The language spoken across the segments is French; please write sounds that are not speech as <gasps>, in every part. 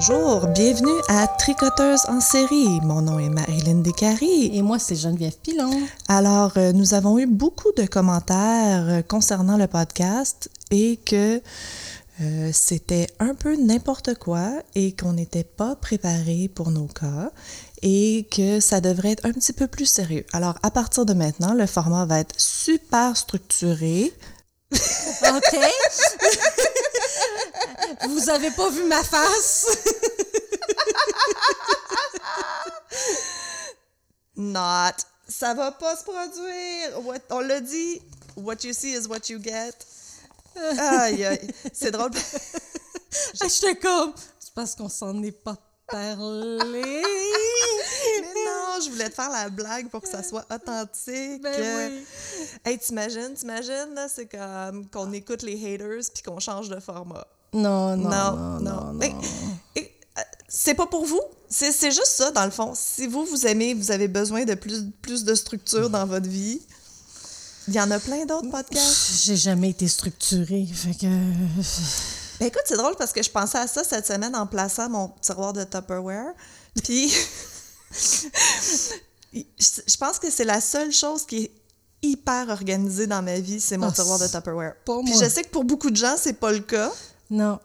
Bonjour, bienvenue à Tricoteuse en série. Mon nom est Marilyn Descaries. Et moi, c'est Geneviève Pilon. Alors, euh, nous avons eu beaucoup de commentaires euh, concernant le podcast et que euh, c'était un peu n'importe quoi et qu'on n'était pas préparé pour nos cas et que ça devrait être un petit peu plus sérieux. Alors, à partir de maintenant, le format va être super structuré. <laughs> OK. <laughs> Vous avez pas vu ma face? Not. Ça va pas se produire. What- on l'a dit. What you see is what you get. Aïe, aïe. C'est drôle. <laughs> J'étais comme... C'est parce qu'on s'en est pas parlé. <laughs> Mais non, je voulais te faire la blague pour que ça soit authentique. Ben oui. Hey, t'imagines, t'imagines, là, c'est comme qu'on écoute les haters puis qu'on change de format. Non, non, Non, non, non. euh, c'est pas pour vous. C'est c'est juste ça, dans le fond. Si vous, vous aimez, vous avez besoin de plus, plus de structure dans votre vie, il y en a plein d'autres podcasts. J'ai jamais été structurée, fait que... Ben écoute, c'est drôle parce que je pensais à ça cette semaine en plaçant mon tiroir de Tupperware. Puis, <laughs> je pense que c'est la seule chose qui est hyper organisée dans ma vie, c'est mon Ah, tiroir de Tupperware. Puis moi. je sais que pour beaucoup de gens, c'est pas le cas. Non.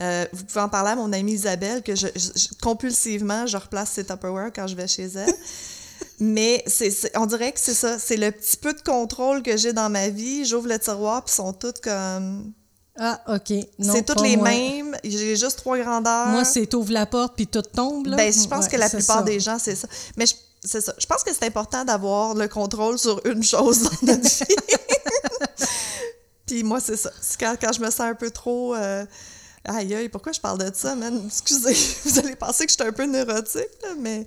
Euh, vous pouvez en parler à mon amie Isabelle, que je, je- je- compulsivement, je replace ses Tupperware quand je vais chez elle. <laughs> Mais c'est, c'est- on dirait que c'est ça. C'est le petit peu de contrôle que j'ai dans ma vie. J'ouvre le tiroir, puis ils sont toutes comme. Ah, OK. Non, c'est toutes les moi. mêmes. J'ai juste trois grandeurs. Moi, c'est t'ouvres la porte puis tout tombe, là. Ben, je pense Ouais, que la plupart ça. des gens, c'est ça. Mais je- c'est ça. Je pense que c'est important d'avoir le contrôle sur une chose dans notre <laughs> vie. Puis moi, c'est ça. C'est quand, quand je me sens un peu trop. euh, Aïe, aïe, pourquoi je parle de ça, man? <laughs> Excusez, vous allez penser que je suis un peu neurotique, là, mais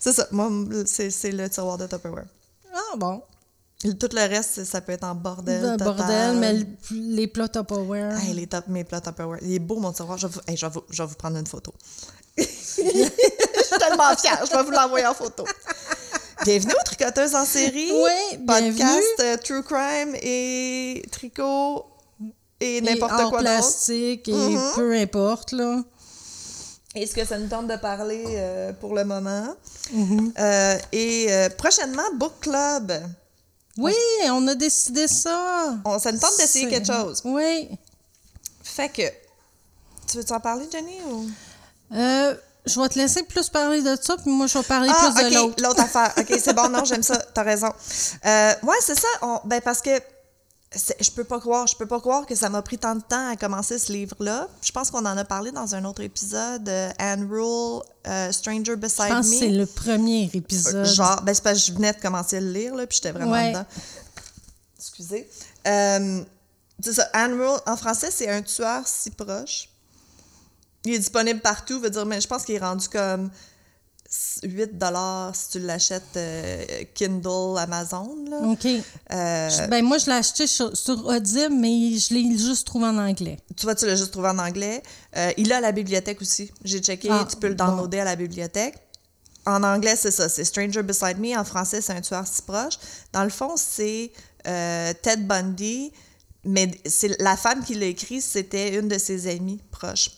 c'est ça. Moi, c'est le tiroir de Tupperware. Ah, bon. Tout le reste, ça peut être en bordel. Le total. bordel, mais le- les plats Tupperware. Hey, les top, mes plats Tupperware. Il est beau, mon tiroir. Je vais vous, hey, je vais vous, je vais vous prendre une photo. <laughs> je suis tellement fière. Je vais vous l'envoyer en photo. Bienvenue aux Tricoteuses en série. Oui, bienvenue. Podcast euh, True Crime et tricot et Et n'importe quoi d'autre. plastique et Mhm. peu importe, là. Est-ce que ça nous tente de parler euh, pour le moment? Mhm. Euh, et prochainement, Book Club. Oui, on a décidé ça. On, ça nous tente d'essayer quelque chose. Oui. Fait que, tu veux en parler, Jenny? Ou... Euh, je vais te laisser plus parler de ça, puis moi, je vais parler Ah, plus de OK, l'autre. l'autre affaire. OK, c'est bon, non, j'aime ça, <laughs> t'as raison. Euh, ouais, c'est ça. on- ben parce que je peux pas croire, je peux pas croire que ça m'a pris tant de temps à commencer ce livre-là. Je pense qu'on en a parlé dans un autre épisode, euh, Anne Rule, euh, Stranger Beside Je pense Me. c'est le premier épisode. Genre, ben c'est parce que je venais de commencer à le lire, là, puis j'étais vraiment Ouais. dedans. Excusez. Euh, c'est ça, Anne Rule, en français, c'est un tueur si proche. Il est disponible partout, veut dire, mais je pense qu'il est rendu comme 8 si tu l'achètes euh, Kindle, Amazon. Là. OK. Euh, Ben, moi, je l'ai acheté sur, sur Audible, mais je l'ai juste trouvé en anglais. tu vois, tu l'as juste trouvé en anglais. Euh, il à la bibliothèque aussi. J'ai checké, Ah, tu peux le downloader à la bibliothèque. En anglais, c'est ça, c'est Stranger Beside Me. En français, c'est un tueur si proche. Dans le fond, c'est euh, Ted Bundy, mais c'est la femme qui l'a écrit, c'était une de ses amies proches.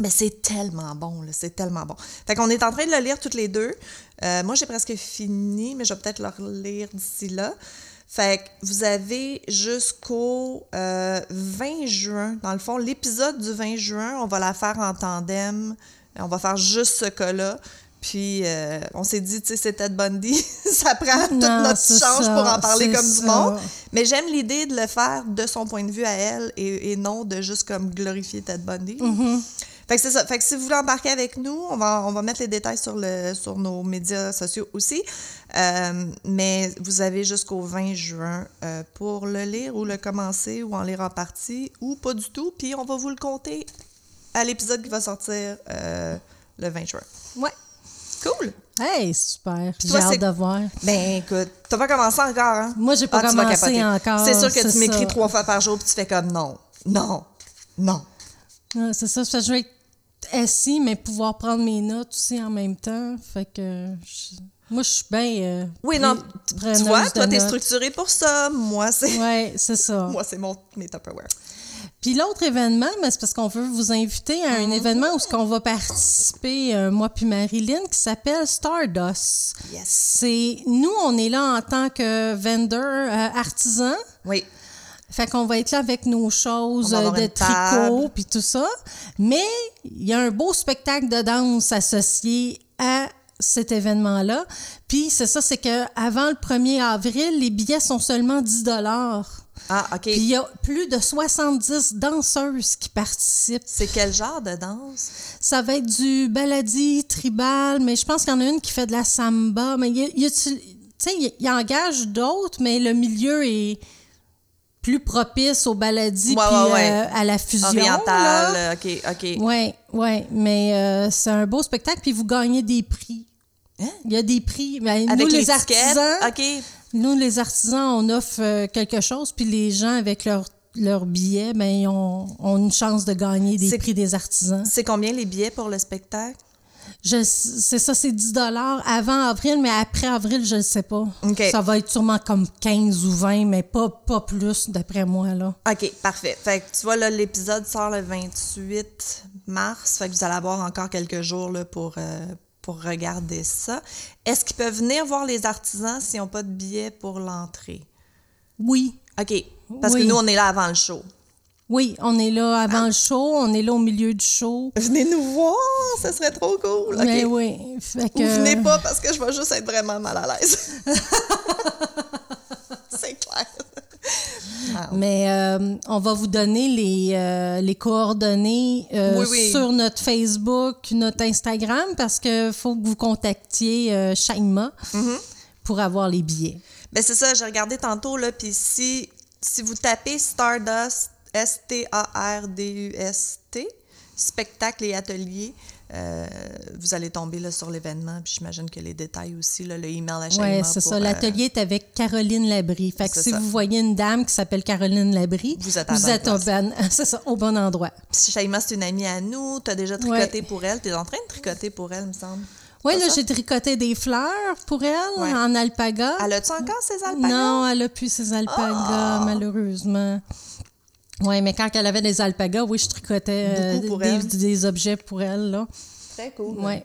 Mais c'est tellement bon, là, c'est tellement bon. Fait qu'on est en train de le lire toutes les deux. Euh, moi, j'ai presque fini, mais je vais peut-être le relire d'ici là. Fait que vous avez jusqu'au euh, 20 juin. Dans le fond, l'épisode du 20 juin, on va la faire en tandem. On va faire juste ce cas-là. Puis, euh, on s'est dit, tu sais, c'est Ted Bundy. ça prend toute Non, notre change ça, pour en parler comme du monde. Mais j'aime l'idée de le faire de son point de vue à elle et, et non de juste comme glorifier Ted Bundy. Mm-hmm. Fait que c'est ça. Fait que si vous voulez embarquer avec nous, on va, on va mettre les détails sur, le, sur nos médias sociaux aussi. Euh, mais vous avez jusqu'au 20 juin euh, pour le lire ou le commencer ou en lire en partie ou pas du tout. Puis on va vous le compter à l'épisode qui va sortir euh, le 20 juin. Ouais. Cool! Hey, super. J'ai hâte de voir. Ben écoute, t'as pas commencé encore, hein? Moi, j'ai pas Ah, commencé encore. C'est sûr que tu m'écris trois fois par jour puis tu fais comme non, non, non. Ouais, c'est ça. Je vais être assis, mais pouvoir prendre mes notes aussi en même temps. Fait que je- moi, je suis bien. euh, Oui, non, tu vois, toi, t'es structuré pour ça. Moi, c'est Ouais, c'est ça. <laughs> moi c'est mon mes Tupperware. Puis l'autre événement, mais c'est parce qu'on veut vous inviter à un événement où ce qu'on va participer, euh, moi puis Marilyn, qui s'appelle Stardust. Yes. C'est nous, on est là en tant que vendeur euh, artisan. Oui. Fait qu'on va être là avec nos choses euh, de tricot puis tout ça. Mais il y a un beau spectacle de danse associé à cet événement-là. Puis c'est ça, c'est que avant le 1er avril, les billets sont seulement 10 dollars. Ah, OK. Puis il y a plus de 70 danseuses qui participent. C'est quel genre de danse? Ça va être du baladi, tribal, mais je pense qu'il y en a une qui fait de la samba. Mais il il il, il engage d'autres, mais le milieu est plus propice au baladi Ouais, puis ouais, euh, à la fusion. Orientale, là. OK, OK. Oui, oui, mais euh, c'est un beau spectacle, puis vous gagnez des prix. Hein? Il y a des prix. Ben, Avec nous, les artisans, OK. nous, les artisans, on offre euh, quelque chose, puis les gens, avec leur, leur billet, ben, ils ont, ont une chance de gagner des prix des artisans. C'est combien les billets pour le spectacle? Je, c'est ça, c'est 10 avant avril, mais après avril, je ne sais pas. Ça va être sûrement comme 15 ou 20, mais pas, pas plus, d'après moi, là. OK, parfait. Fait que tu vois, là, l'épisode sort le 28 mars. Fait que vous allez avoir encore quelques jours là, pour, euh, pour regarder ça. Est-ce qu'ils peuvent venir voir les artisans s'ils n'ont pas de billets pour l'entrée? Oui. OK. Parce Oui. que nous, on est là avant le show. Oui, on est là Ah. avant le show, on est là au milieu du show. Venez nous voir, ça serait trop cool. Mais oui. Fait que, Ou venez pas parce que je vais juste être vraiment mal à l'aise. <laughs> C'est clair. Wow. Mais euh, on va vous donner les, euh, les coordonnées euh, Oui, oui. sur notre Facebook, notre Instagram, parce que faut que vous contactiez Shaima Mm-hmm. pour avoir les billets. Ben c'est ça, j'ai regardé tantôt, là, puis si, si vous tapez Stardust, S-T-A-R-D-U-S-T, spectacle et atelier, euh, vous allez tomber là, sur l'événement, puis j'imagine que les détails aussi, là, le email à Oui, c'est ça. euh, L'atelier est avec Caroline Labrie. Fait que si ça. vous voyez une dame qui s'appelle Caroline Labrie, Vous êtes à êtes au, bon, <laughs> c'est ça, au bon endroit. Puis Shaima, c'est une amie à nous, tu as déjà tricoté pour elle, tu es en train de tricoter pour elle, me semble. Oui, là, j'ai tricoté des fleurs pour elle Ouais. en alpaga. Elle a-tu encore ses alpagas? Non, elle a plus ses alpagas, Ah! malheureusement. Oui, mais quand elle avait des alpagas, oui, je tricotais euh, des, objets pour elle, là. Très cool. Oui.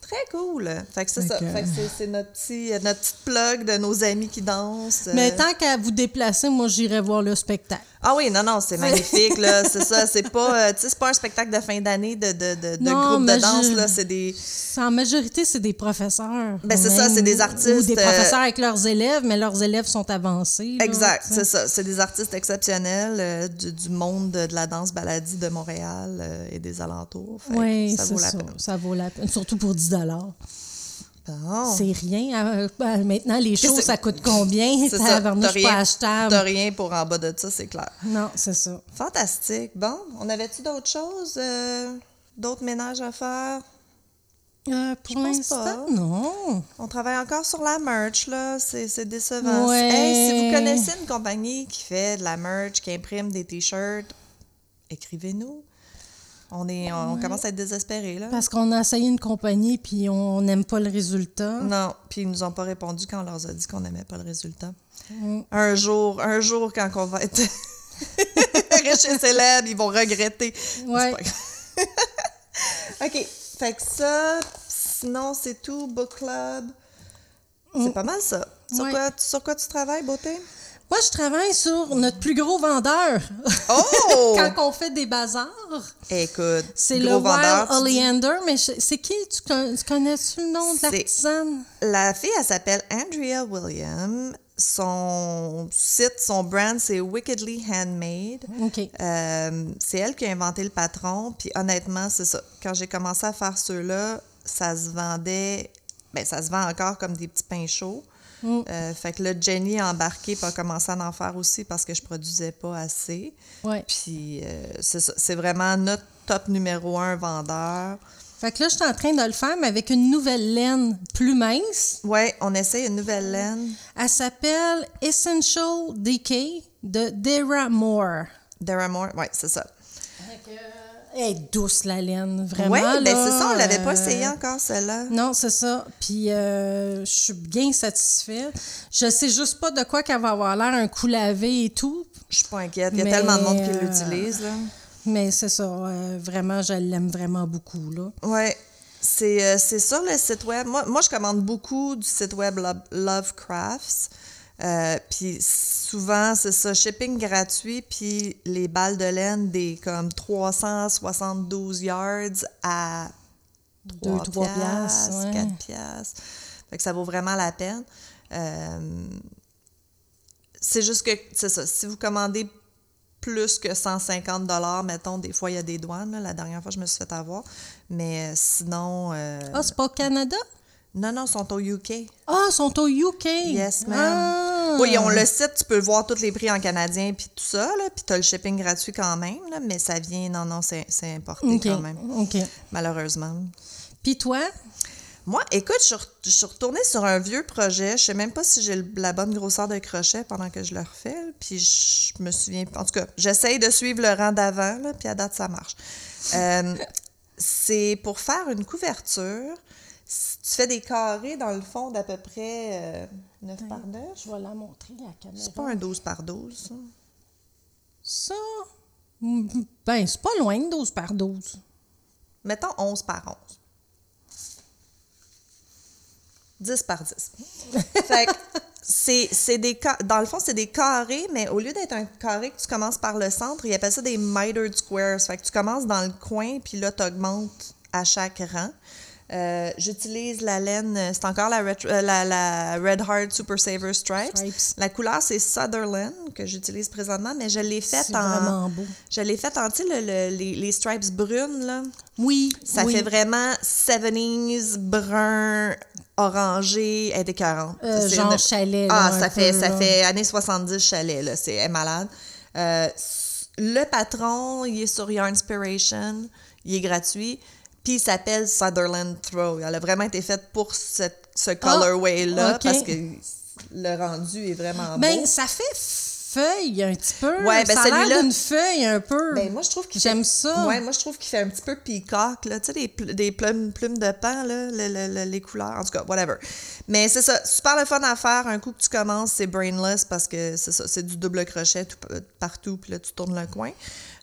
Très cool. Fait que c'est ça. Fait que c'est- notre, petit, notre petite plug de nos amis qui dansent. Mais Euh, tant qu'à vous déplacer, moi, j'irai voir le spectacle. Ah oui, non, non, c'est magnifique, là. <laughs> C'est ça. C'est pas, euh, tu sais, c'est pas un spectacle de fin d'année de, de, de, de Non, groupe de danse, je- là. C'est des. En majorité, c'est des professeurs. Ben, c'est ça, c'est des artistes, Ou des euh, professeurs avec leurs élèves, mais leurs élèves sont avancés. là, Exact, c'est ça. C'est des artistes exceptionnels euh, du, du monde de, la danse baladie de Montréal euh, et des alentours. Oui, ça vaut la ça. peine. Ça vaut la peine. Surtout pour 10 Bon. C'est rien. Euh, ben, maintenant, les shows, Qu'est-ce- ça coûte combien? <laughs> C'est ça. Tabarnouche, T'as pas rien, achetable. t'as rien pour en bas de ça, c'est clair. Non, c'est ça. Fantastique. Bon, on avait-tu d'autres choses? euh, d'autres ménages à faire? Euh, pour pense l'instant, pas. non. On travaille encore sur la merch, là. C'est c'est décevant. Ouais. Hey, si vous connaissez une compagnie qui fait de la merch, qui imprime des t-shirts, écrivez-nous. On, est, on commence à être désespérés, là. Parce qu'on a essayé une compagnie puis on n'aime pas le résultat. Non, puis ils nous ont pas répondu quand on leur a dit qu'on n'aimait pas le résultat. Mm. Un jour, un jour, quand on va être <laughs> riche et célèbre, ils vont regretter. Ouais. Pas. <laughs> OK. Fait que ça, sinon, c'est tout. Book club. C'est pas mal ça. Sur, Mm. Ouais. quoi, sur quoi tu travailles, beauté? Moi, je travaille sur notre plus gros vendeur. Oh! <laughs> Quand on fait des bazars, Écoute, c'est gros le vendeur, Wild dis- Oleander. Mais c'est qui? Tu, con- tu connais-tu le nom de l'artisane? La fille, elle s'appelle Andrea Williams. Son site, son brand, c'est Wickedly Handmade. OK. Euh, c'est elle qui a inventé le patron. Puis honnêtement, c'est ça. Quand j'ai commencé à faire ceux-là, ça se vendait. Ben, ça se vend encore comme des petits pains chauds. Mm. Euh, fait que là, Jenny a embarqué pour commencer à en faire aussi parce que je produisais pas assez. Ouais. Puis euh, c'est vraiment notre top numéro un vendeur. Fait que là, je suis en train de le faire, mais avec une nouvelle laine plus mince. Ouais, on essaye une nouvelle laine. Elle s'appelle Essential Decay de Dara Moore. Dara Moore, ouais, c'est ça. Est douce, la laine, vraiment. Oui, ben c'est ça, on l'avait pas euh, essayé encore, celle-là. Non, c'est ça. Puis euh, je suis bien satisfaite. Je sais juste pas de quoi qu'elle va avoir l'air un coup lavé et tout. Je suis pas inquiète. Il y a tellement de monde qui euh, l'utilise. Mais c'est ça, vraiment, je l'aime vraiment beaucoup. Ouais. C'est sur le site web. Moi, moi, je commande beaucoup du site web Lo- Lovecrafts. Euh, puis souvent, c'est ça, shipping gratuit, puis les balles de laine des comme 372 yards à Deux, 3 trois piastres, piastres, ouais. 4 piastres. Fait que ça vaut vraiment la peine. Euh, c'est juste que, c'est ça, si vous commandez plus que 150 dollars, mettons, des fois, il y a des douanes. là. La dernière fois, je me suis fait avoir. Mais euh, sinon... euh, Ah, c'est pas au Canada? Non, non, ils sont au UK. Ah, ils sont au UK. Yes, ma'am. Ah. Oui, ont le site, tu peux voir tous les prix en canadien puis tout ça, là, puis tu as le shipping gratuit quand même, là, mais ça vient, non, non, c'est c'est importé OK. quand même, OK. malheureusement. Puis toi? Moi, écoute, je suis re- je suis retournée sur un vieux projet. Je sais même pas si j'ai la bonne grosseur de crochet pendant que je le refais. là, Puis je me souviens. En tout cas, j'essaye de suivre le rang d'avant, puis à date, ça marche. Euh, c'est pour faire une couverture. Tu fais des carrés dans le fond d'à peu près euh, 9 par 9. Je vais la montrer, la caméra. C'est pas un 12 par 12, ça? Ça, ben, c'est pas loin de 12 par 12. Mettons 11 par 11. 10 par 10. <laughs> fait que c'est c'est des ca- dans le fond c'est des carrés mais au lieu d'être un carré que tu commences par le centre, ils appellent ça des mitered squares. Fait que tu commences dans le coin puis là tu augmentes à chaque rang. Euh, J'utilise la laine, c'est encore la, Ret- euh, la, la Red Heart Super Saver Stripes. Stripes. La couleur, c'est Sutherland que j'utilise présentement, mais je l'ai faite C'est en. vraiment beau. Je l'ai faite en, tu sais, le- le- les, les stripes brunes, là. Oui, Ça oui. fait vraiment 70s, brun, orangé, elle est. Euh, genre une- chalet, Ah, ça fait, ça fait années 70 chalet, là. C'est malade. Euh, le patron, il est sur Your Inspiration. Il est gratuit. Puis il s'appelle Sutherland Throw. Elle a vraiment été faite pour cette- ce colorway-là Ah, ok. parce que le rendu est vraiment Ben, beau. ça fait feuille un petit peu. Ouais, ben, ça a l'air d'une feuille un peu. Ben, moi, je trouve qu'il J'aime fait- ça. Ouais, moi, je trouve qu'il fait un petit peu peacock, là. Tu sais, des, pl- des plumes, plumes de pan, là, le- le- le- les couleurs. En tout cas, whatever. Mais c'est ça, super le fun à faire. Un coup que tu commences, c'est brainless parce que c'est ça, c'est du double crochet tout- partout, puis là, tu tournes le coin.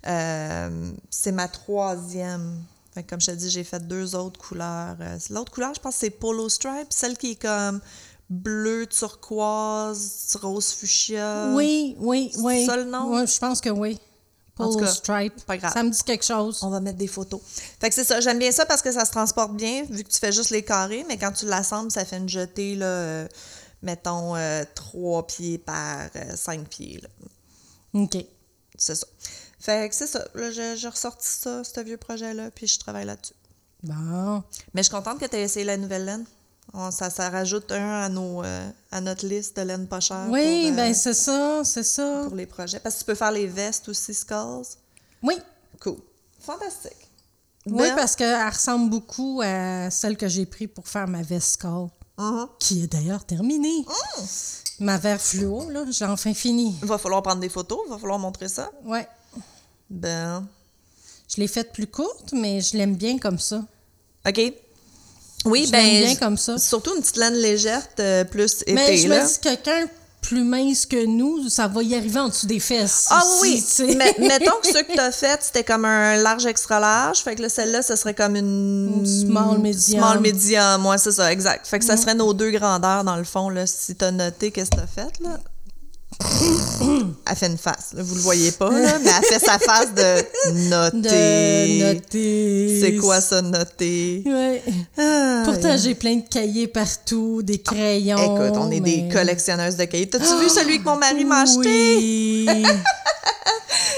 Euh, c'est ma troisième. Fait que comme je te dis, j'ai fait deux autres couleurs. Euh, L'autre couleur, je pense, c'est Polo Stripe, celle qui est comme bleu, turquoise, rose fuchsia. oui, oui, oui. ça le nom? Ouais, je pense que oui. En tout Polo cas, Stripe. pas grave. Ça me dit quelque chose. On va mettre des photos. Fait que c'est ça. J'aime bien ça parce que ça se transporte bien, vu que tu fais juste les carrés, mais quand tu l'assembles, ça fait une jetée, là, euh, mettons, euh, trois pieds par euh, cinq pieds. là. OK. C'est ça. Fait que c'est ça. Là, j'ai ressorti ça, ce vieux projet-là, puis je travaille là-dessus. Bon. Mais je suis contente que tu aies essayé la nouvelle laine. On- ça, ça rajoute un à, nos, euh, à notre liste de laine pas chère Oui, pour, euh, ben c'est ça, c'est ça. pour les projets. Parce que tu peux faire les vestes aussi, Skulls. Oui. Cool. Fantastique. Oui, Ben, parce qu'elle ressemble beaucoup à celle que j'ai prise pour faire ma veste Skull, mhm. qui est d'ailleurs terminée. Mm. Ma verre fluo, là, j'ai enfin fini. Il va falloir prendre des photos, il va falloir montrer ça. Ouais. Ben, Je l'ai faite plus courte, mais je l'aime bien comme ça. OK. Oui, Je ben. l'aime bien comme ça. Surtout une petite laine légère, euh, plus épais, Mais je là. me dis, quelqu'un plus mince que nous, ça va y arriver en dessous des fesses. Ah aussi, oui, mais <laughs> mettons que ceux que tu as fait, c'était comme un large extra large. Fait que là, celle-là, ce serait comme une. Une small medium. Small medium, moi, c'est ça, exact. Fait que ça serait nos deux grandeurs, dans le fond, là, si tu as noté qu'est-ce que tu as fait, là. Elle fait une face, là, vous le voyez pas, là, mais elle fait sa face de noter. De noter. C'est quoi ça, noter? Ouais. Ah, Pourtant, j'ai plein de cahiers partout, des crayons. Écoute, on est des collectionneuses de cahiers. T'as-tu vu celui que mon mari m'a acheté? Oui. <laughs>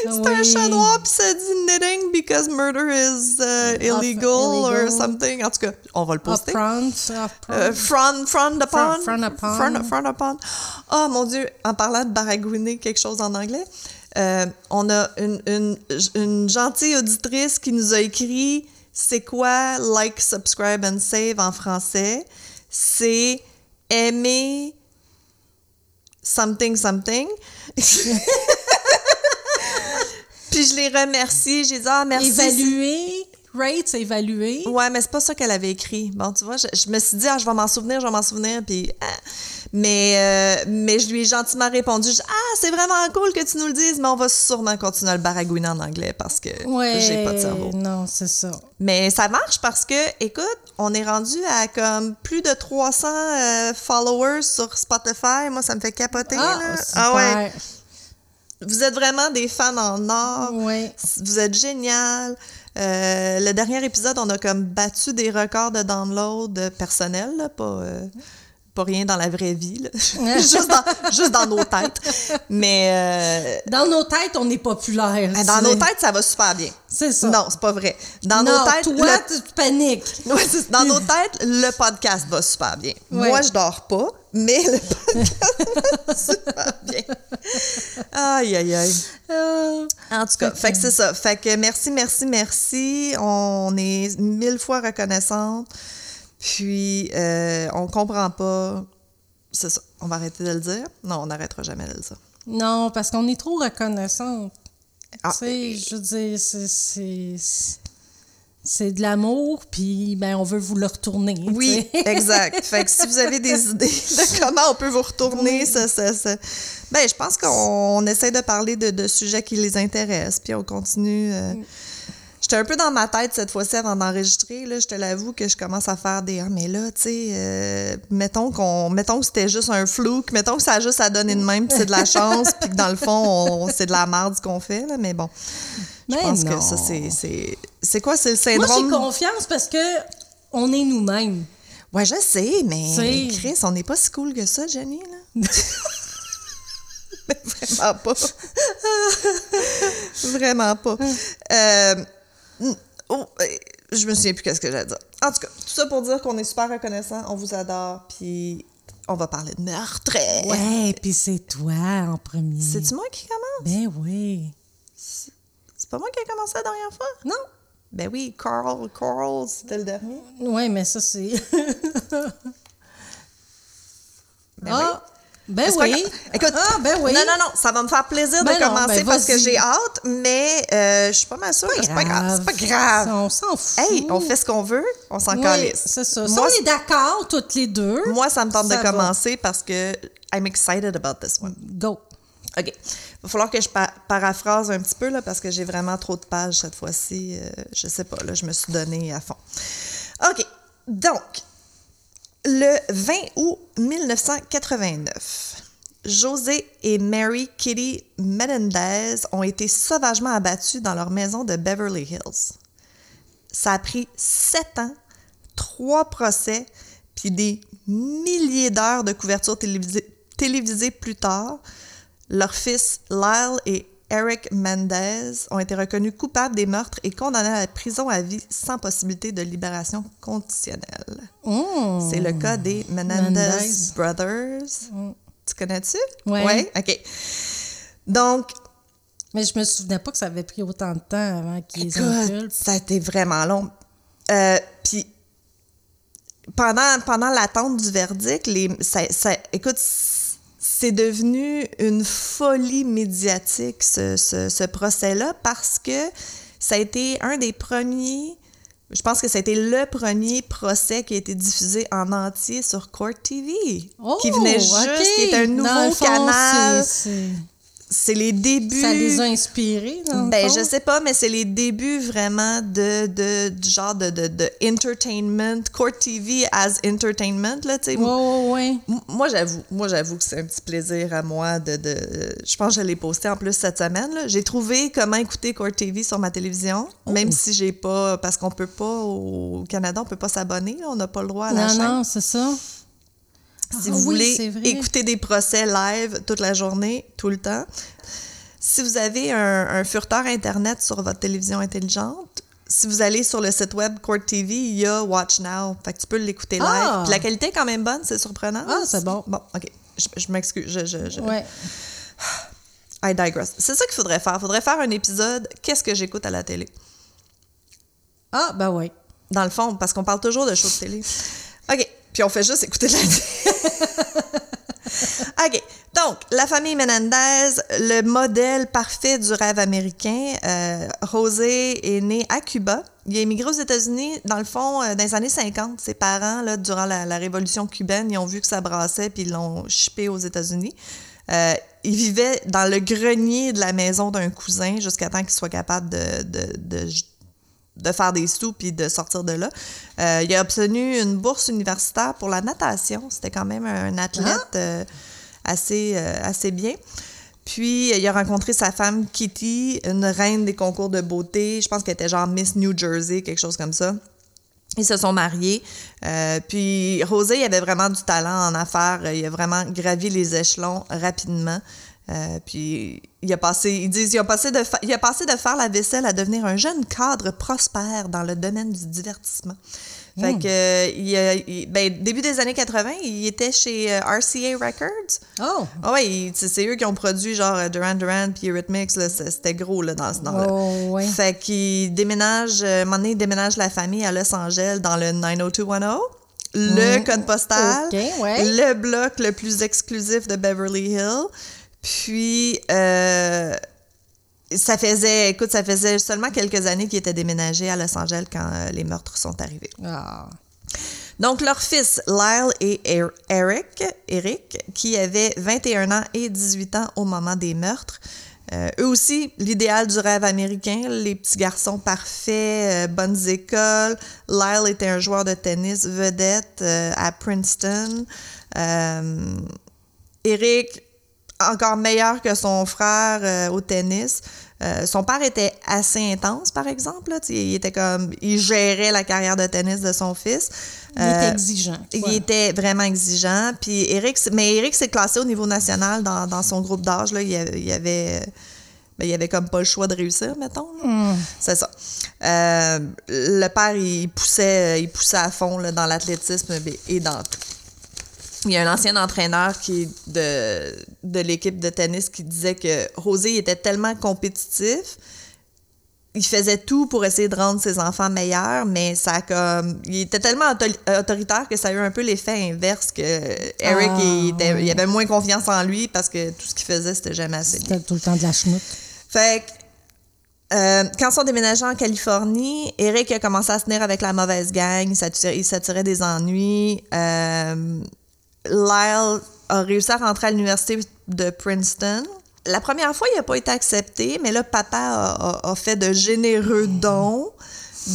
C'est un chat noir, puis ça dit knitting because murder is uh, illegal, or something. En tout cas, on va le poster. Upfront. Euh, front, front upon. Front- front upon. Front, front upon. Oh mon Dieu, en parlant de baragouiner quelque chose en anglais, euh, on a une, une, une gentille auditrice qui nous a écrit c'est quoi like, subscribe and save en français? C'est aimer something something. <laughs> Puis je les remercie. J'ai dit, ah, merci. Évaluer. Rates évalués. Ouais, mais c'est pas ça qu'elle avait écrit. Bon, tu vois, je, je me suis dit, ah, je vais m'en souvenir, je vais m'en souvenir, puis. ah. Mais, euh, mais je lui ai gentiment répondu, je- ah, c'est vraiment cool que tu nous le dises, mais on va sûrement continuer à le baragouiner en anglais parce que Ouais. j'ai pas de cerveau. Non, c'est ça. Mais ça marche parce que, écoute, on est rendu à comme plus de 300 euh, followers sur Spotify. Moi, ça me fait capoter. Ah, là. super. Ah ouais. Vous êtes vraiment des fans en or. Ouais. Vous êtes génial. Euh, le dernier épisode, on a comme battu des records de download personnels, là, pas, euh, pas rien dans la vraie vie, là. <laughs> juste, dans, juste dans nos têtes. Mais Dans nos têtes, on est populaire. euh, dans nos têtes, ça va super bien. C'est ça. Non, c'est pas vrai. Dans non, nos têtes, toi, le- tu paniques. <laughs> Dans nos têtes, le podcast va super bien. Ouais. Moi, je dors pas, mais le podcast <laughs> va super bien. Aïe, aïe, aïe. Euh, En tout cas, fait que c'est ça. Fait que merci, merci, merci. On est mille fois reconnaissante. Puis, euh, on comprend pas. C'est ça. On va arrêter de le dire? Non, on n'arrêtera jamais de le dire. non, parce qu'on est trop reconnaissante. Ah, tu sais, je veux dire, c'est- c'est. C'est de l'amour, puis ben, on veut vous le retourner. Oui, <laughs> exact. Fait que si vous avez des idées de <laughs> comment on peut vous retourner, ça, ça, ça- Ben, je pense qu'on on essaie de parler de, de sujets qui les intéressent, puis on continue. euh. J'étais un peu dans ma tête cette fois-ci avant d'enregistrer. Là, je te l'avoue que je commence à faire des. Ah, mais là, tu sais, euh, mettons qu'on, mettons que c'était juste un flou, que mettons que ça a juste à donner de même, puis c'est de la chance, puis que dans le fond, on- c'est de la merde ce qu'on fait. Là, mais bon, je pense que ça, c'est, c'est. C'est quoi, c'est le Moi, j'ai syndrome? confiance parce que on est nous-mêmes. Ouais, je sais, mais Chris, on n'est pas si cool que ça, Jenny, là. Mais <laughs> Vraiment pas. Vraiment pas. Euh, oh, euh, je me souviens plus qu'est-ce que j'allais dire. En tout cas, tout ça pour dire qu'on est super reconnaissant, on vous adore, puis on va parler de meurtre. Ouais, puis c'est toi en premier. C'est-tu moi qui commence? Ben oui. C'est pas moi qui ai commencé la dernière fois? Non. Ben oui, Carl, Carl, c'était le dernier. Ouais, mais ça, c'est. Ben ah! Ben oui. Écoute, ah, ben oui. Non, non, non, ça va me faire plaisir Ben de non, commencer ben parce que j'ai hâte, mais euh, je suis pas mal sûre que c'est pas grave. C'est pas grave. On s'en fout. Hey, on fait ce qu'on veut, on s'en Oui, calisse. c'est ça. Si Moi, on est d'accord, toutes les deux. moi, ça me tente ça de va. commencer parce que I'm excited about this one. Go. OK. Il va falloir que je pa- paraphrase un petit peu là, parce que j'ai vraiment trop de pages cette fois-ci. Euh, je sais pas, là, je me suis donnée à fond. OK. Donc, le 20 août 1989, José et Mary Kitty Menendez ont été sauvagement abattus dans leur maison de Beverly Hills. Ça a pris sept ans, trois procès, puis des milliers d'heures de couverture télévisée, plus tard. Leurs fils Lyle et Eric Mendez ont été reconnus coupables des meurtres et condamnés à la prison à vie sans possibilité de libération conditionnelle. Oh. C'est le cas des Menendez, Menendez. Brothers. Tu connais-tu? Ouais. Ouais, OK. Donc, Mais je me souvenais pas que ça avait pris autant de temps avant qu'ils inculpent. ça a été vraiment long. Euh, Puis pendant, pendant l'attente du verdict, les, ça, ça- écoute, c'est devenu une folie médiatique, ce, ce- ce procès-là, parce que ça a été un des premiers. Je pense que ça a été le premier procès qui a été diffusé en entier sur Court TV. Oh, qui venait juste, ok. qui est un nouveau fond, canal. c'est- c'est- C'est les débuts. Ça les a inspirés, le Ben, je sais pas, mais c'est les débuts vraiment de, de, du genre de, de, de entertainment, Court TV as entertainment, là, tu sais. Ouais, ouais, ouais. M- Moi, j'avoue, moi, j'avoue que c'est un petit plaisir à moi de, de je pense que je l'ai posté en plus cette semaine, là. J'ai trouvé comment écouter Court TV sur ma télévision, Oh. même si j'ai pas, parce qu'on peut pas, au Canada, on peut pas s'abonner, on n'a pas le droit à la Non, chaîne. non, c'est ça. Si Ah vous oui, voulez écouter des procès live toute la journée, tout le temps. Si vous avez un, un furteur Internet sur votre télévision intelligente, si vous allez sur le site web Court TV, il y a Watch Now. Fait que tu peux l'écouter live. Ah! Puis la qualité est quand même bonne, c'est surprenant. Ah, c'est bon. Bon, OK. Je, je m'excuse. Je, je, je- Ouais. <sighs> I digress. C'est ça qu'il faudrait faire. Il faudrait faire un épisode Qu'est-ce que j'écoute à la télé? Ah, ben oui. Dans le fond, parce qu'on parle toujours de shows de télé. OK. Puis on fait juste écouter de la. <laughs> OK. Donc, la famille Menendez, le modèle parfait du rêve américain. Euh, José est né à Cuba. Il a émigré aux États-Unis, dans le fond, euh, dans les années 50. Ses parents, là, durant la, révolution cubaine, ils ont vu que ça brassait, puis ils l'ont chippé aux États-Unis. Euh, il vivait dans le grenier de la maison d'un cousin jusqu'à temps qu'il soit capable de, de, de, de faire des sous puis de sortir de là. Euh, il a obtenu une bourse universitaire pour la natation. C'était quand même un athlète euh, assez, euh, assez bien. Puis, il a rencontré sa femme Kitty, une reine des concours de beauté. Je pense qu'elle était genre Miss New Jersey, quelque chose comme ça. Ils se sont mariés. Euh, puis Rosé, il avait vraiment du talent en affaires. Il a vraiment gravi les échelons rapidement. Euh, puis il a passé, ils disent, il a passé, de il a passé de faire la vaisselle à devenir un jeune cadre prospère dans le domaine du divertissement. Fait que, euh, il a- il- ben, début des années 80, il était chez euh, RCA Records. Oh! Ah ouais, c'est eux qui ont produit genre euh, Duran Duran puis c'est- c'était gros là, dans ce nom-là. Oh, ouais. Fait qu'il déménage, à un moment donné, il déménage la famille à Los Angeles dans le 90210. Le code postal, ouais. le bloc le plus exclusif de Beverly Hills. Puis, euh, ça faisait, écoute, ça faisait seulement quelques années qu'il était déménagé à Los Angeles quand euh, les meurtres sont arrivés. Ah. Donc, leur fils, Lyle et Er- Eric, Eric, qui avaient 21 ans et 18 ans au moment des meurtres, euh, eux aussi, l'idéal du rêve américain, les petits garçons parfaits, euh, bonnes écoles. Lyle était un joueur de tennis vedette euh, à Princeton. Eric, encore meilleur que son frère euh, au tennis. Euh, son père était assez intense, par exemple. là. Il était comme, il gérait la carrière de tennis de son fils. Il Euh, était exigeant. il était vraiment exigeant. Puis Eric, mais Eric s'est classé au niveau national dans, dans son groupe d'âge. là. Il y avait, il avait, ben, il y avait comme pas le choix de réussir, mettons. Hmm. C'est ça. Euh, le père, il poussait, il poussait à fond là, dans l'athlétisme et dans tout. Il y a un ancien entraîneur qui de, de l'équipe de tennis qui disait que Rosé était tellement compétitif, il faisait tout pour essayer de rendre ses enfants meilleurs, mais ça comme il était tellement auto- autoritaire que ça a eu un peu l'effet inverse que Eric Ah, il, était- ouais. il avait moins confiance en lui parce que tout ce qu'il faisait c'était jamais assez. C'était tout le temps de la chenoute. Fait que, euh, quand ils sont déménagés en Californie, Eric a commencé à se tenir avec la mauvaise gang, il s'attirait, il s'attirait des ennuis. Euh, Lyle a réussi à rentrer à l'université de Princeton. La première fois, il n'a pas été accepté, mais là, papa a, a- a fait de généreux dons.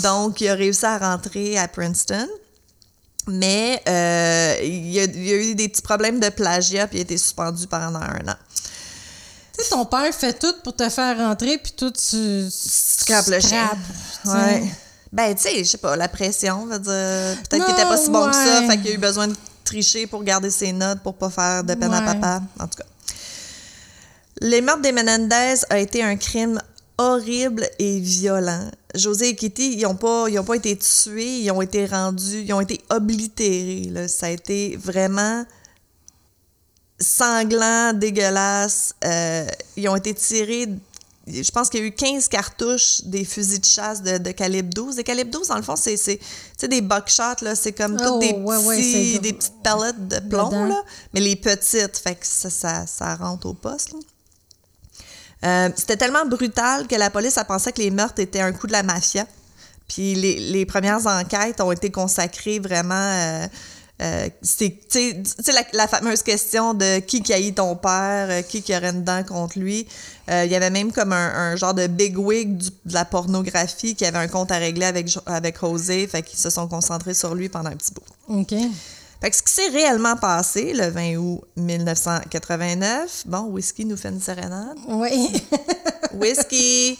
Donc, il a réussi à rentrer à Princeton. Mais euh, il, y a, il y a eu des petits problèmes de plagiat, puis il a été suspendu pendant un an. Tu sais, ton père fait tout pour te faire rentrer, puis tout, tu. Scrape le chien. scrapes, tu sais. Ouais. Ben, tu sais, je sais pas, la pression. Peut-être qu'il était pas si bon que ça, fait qu'il a eu besoin de tricher pour garder ses notes, pour pas faire de peine à Ouais. papa. En tout cas. Les meurtres des Menendez a été un crime horrible et violent. José et Kitty, ils n'ont pas, ils ont pas été tués, ils ont été rendus, ils ont été oblitérés. là. Ça a été vraiment sanglant, dégueulasse. Euh, ils ont été tirés. Je pense qu'il y a eu 15 cartouches des fusils de chasse de, de calibre 12. Des calibres 12, dans le fond, c'est c'est, tu sais, des buckshots, là. C'est comme Oh, toutes des, ouais, petits- des petites palettes de plomb, là. Mais les petites, fait que ça, ça, ça rentre au poste, là. Euh, c'était tellement brutal que la police a pensé que les meurtres étaient un coup de la mafia. Puis les, les premières enquêtes ont été consacrées vraiment. euh, euh, c'est- la, la fameuse question de qui qui haït ton père, euh, qui qui aurait une dent contre lui. Euh, Il y avait même comme un, un genre de big wig du- de la pornographie qui avait un compte à régler avec, avec José. Fait qu'ils se sont concentrés sur lui pendant un petit bout. OK. Fait que ce qui s'est réellement passé le 20 août 1989, bon, Whisky nous fait une sérénade. Oui. <laughs> Whisky!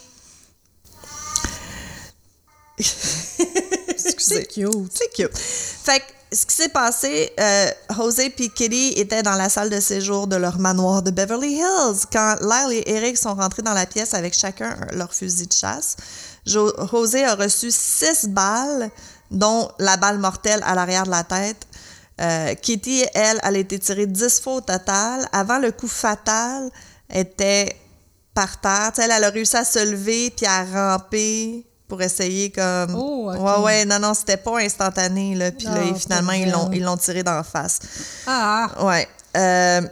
C'est cute. C'est cute. Fait que ce qui s'est passé, euh, José et Kitty étaient dans la salle de séjour de leur manoir de Beverly Hills quand Lyle et Eric sont rentrés dans la pièce avec chacun leur fusil de chasse. Jo- José a reçu six balles, dont la balle mortelle à l'arrière de la tête. Euh, Kitty, elle, elle a été tirée 10 fois au total. Avant le coup fatal, était par terre. Elle a réussi à se lever puis à ramper pour essayer comme. Oh. Ouais, ouais, non, non, c'était pas instantané, là. Puis là, Ah, finalement, ils l'ont, pauvre ils l'ont tiré d'en face. Ah! Ouais. Euh,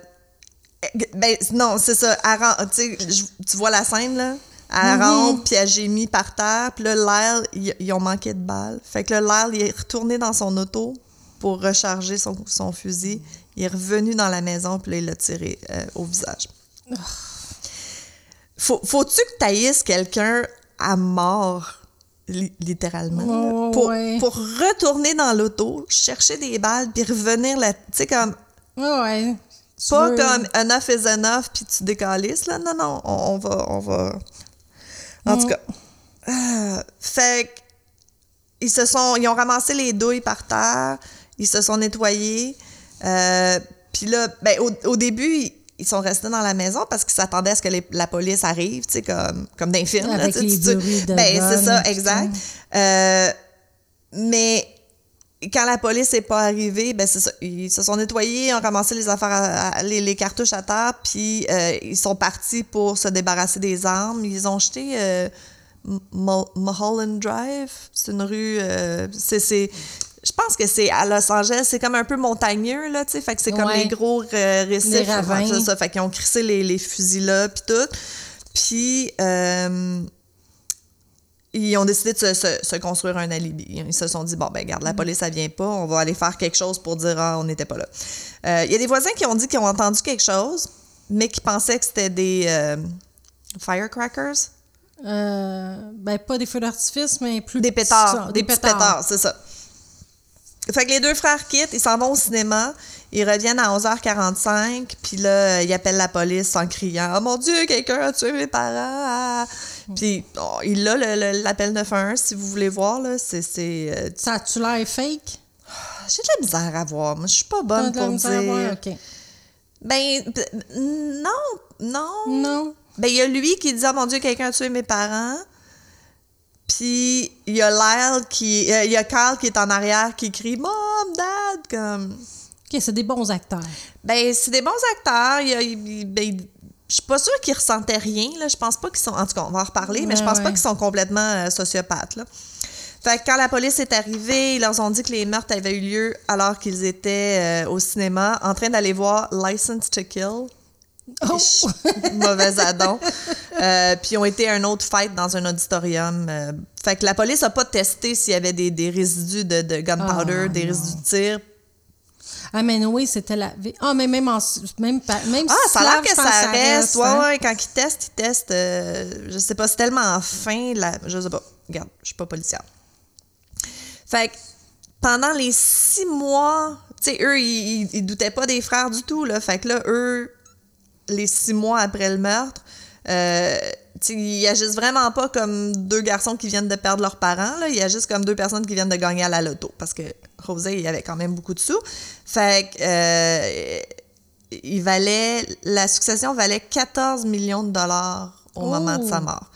Ben, non, c'est ça. Elle tu vois la scène, là? Elle rentre, puis elle gémit par terre. Puis là, Lyle, ils, ont manqué de balles. Fait que là, Lyle, il est retourné dans son auto pour recharger son, son fusil. Il est revenu dans la maison, puis là, il l'a tiré euh, au visage. Faut, faut-tu que tu quelqu'un à mort, li- littéralement, là, Oh, pour, ouais. pour retourner dans l'auto, chercher des balles, puis revenir là, tu sais, comme, Ouais, ouais. Pas veux- comme enough is enough, puis tu décalisses, là. Non, non, on, on va, on va. En tout cas. euh, fait ils se sont, ils ont ramassé les douilles par terre, ils se sont nettoyés. euh, puis là, ben, au, au début, ils, sont restés dans la maison parce qu'ils s'attendaient à ce que les- la police arrive, tu sais, comme, comme dans les films. là, Avec tu les tu- de Ben, c'est ça, exact. Euh, mais quand la police n'est pas arrivée, ben c'est ça. Ils se sont nettoyés, ont ramassé les affaires, à- à- les, les cartouches à terre, puis euh, ils sont partis pour se débarrasser des armes. Ils ont jeté euh, Mulholland Drive. C'est une rue. euh, c'est, c'est- je pense que c'est à Los Angeles. C'est comme un peu montagneux, là, tu sais. Fait que c'est comme Ouais. les gros euh, récifs. Les ça. Fait qu'ils ont crissé les, les fusils là, puis tout. Puis. euh, ils ont décidé de se, se- se construire un alibi. Ils se sont dit, bon, ben, garde, la police, elle vient pas, on va aller faire quelque chose pour dire, ah, on n'était pas là. Euh, Il y a des voisins qui ont dit qu'ils ont entendu quelque chose, mais qui pensaient que c'était des euh, firecrackers, ben, pas des feux d'artifice, mais plus des pétards, ça, des, petits pétards, c'est ça. Fait que les deux frères quittent, ils s'en vont au cinéma, ils reviennent à 11h45, puis là, ils appellent la police en criant « Oh mon Dieu, quelqu'un a tué mes parents! ah. Puis oh, il a l'appel 911, si vous voulez voir, là, c'est... euh, Ça a-tu l'air fake? J'ai de la misère à voir. Moi, je suis pas bonne de la pour à dire. voir? Ben, non, non. Non? Ben, il y a lui qui dit, oh mon Dieu, quelqu'un a tué mes parents. Puis, il y a Lyle qui. euh, Il y a Carl qui est en arrière qui crie Mom, Dad, comme. OK, c'est des bons acteurs. Ben, c'est des bons acteurs. Il y a- il- ben, je suis pas sûre qu'ils ressentaient rien. Là. Je pense pas qu'ils sont. En tout cas, on va en reparler, mais je Ouais, pense pas qu'ils sont complètement euh, sociopathes. Là. Fait que quand la police est arrivée, ils leur ont dit que les meurtres avaient eu lieu alors qu'ils étaient euh, au cinéma en train d'aller voir License to Kill. Oh! Mauvais adon. Euh, puis ils ont été à un autre fight dans un auditorium. euh, fait que la police a pas testé s'il y avait des, des résidus de, de gunpowder, Ah, des non. résidus de tir. Ah, mais oui, c'était la... Ah, mais même en... Même, même Ah, ça a l'air que ça, reste. Ouais, hein. ouais, quand ils testent, ils testent. euh, je sais pas, c'est tellement fin. La, je sais pas. Regarde, je suis pas policière. Fait que pendant les six mois, tu sais, eux, ils, ils, ils doutaient pas des frères du tout, là. Fait que là, eux, les six mois après le meurtre, euh, ils agissent vraiment pas comme deux garçons qui viennent de perdre leurs parents, là. Ils agissent comme deux personnes qui viennent de gagner à la loto. Parce que José, il avait quand même beaucoup de sous. Fait que. euh, il valait, la succession valait 14 millions de dollars au Oh. moment de sa mort.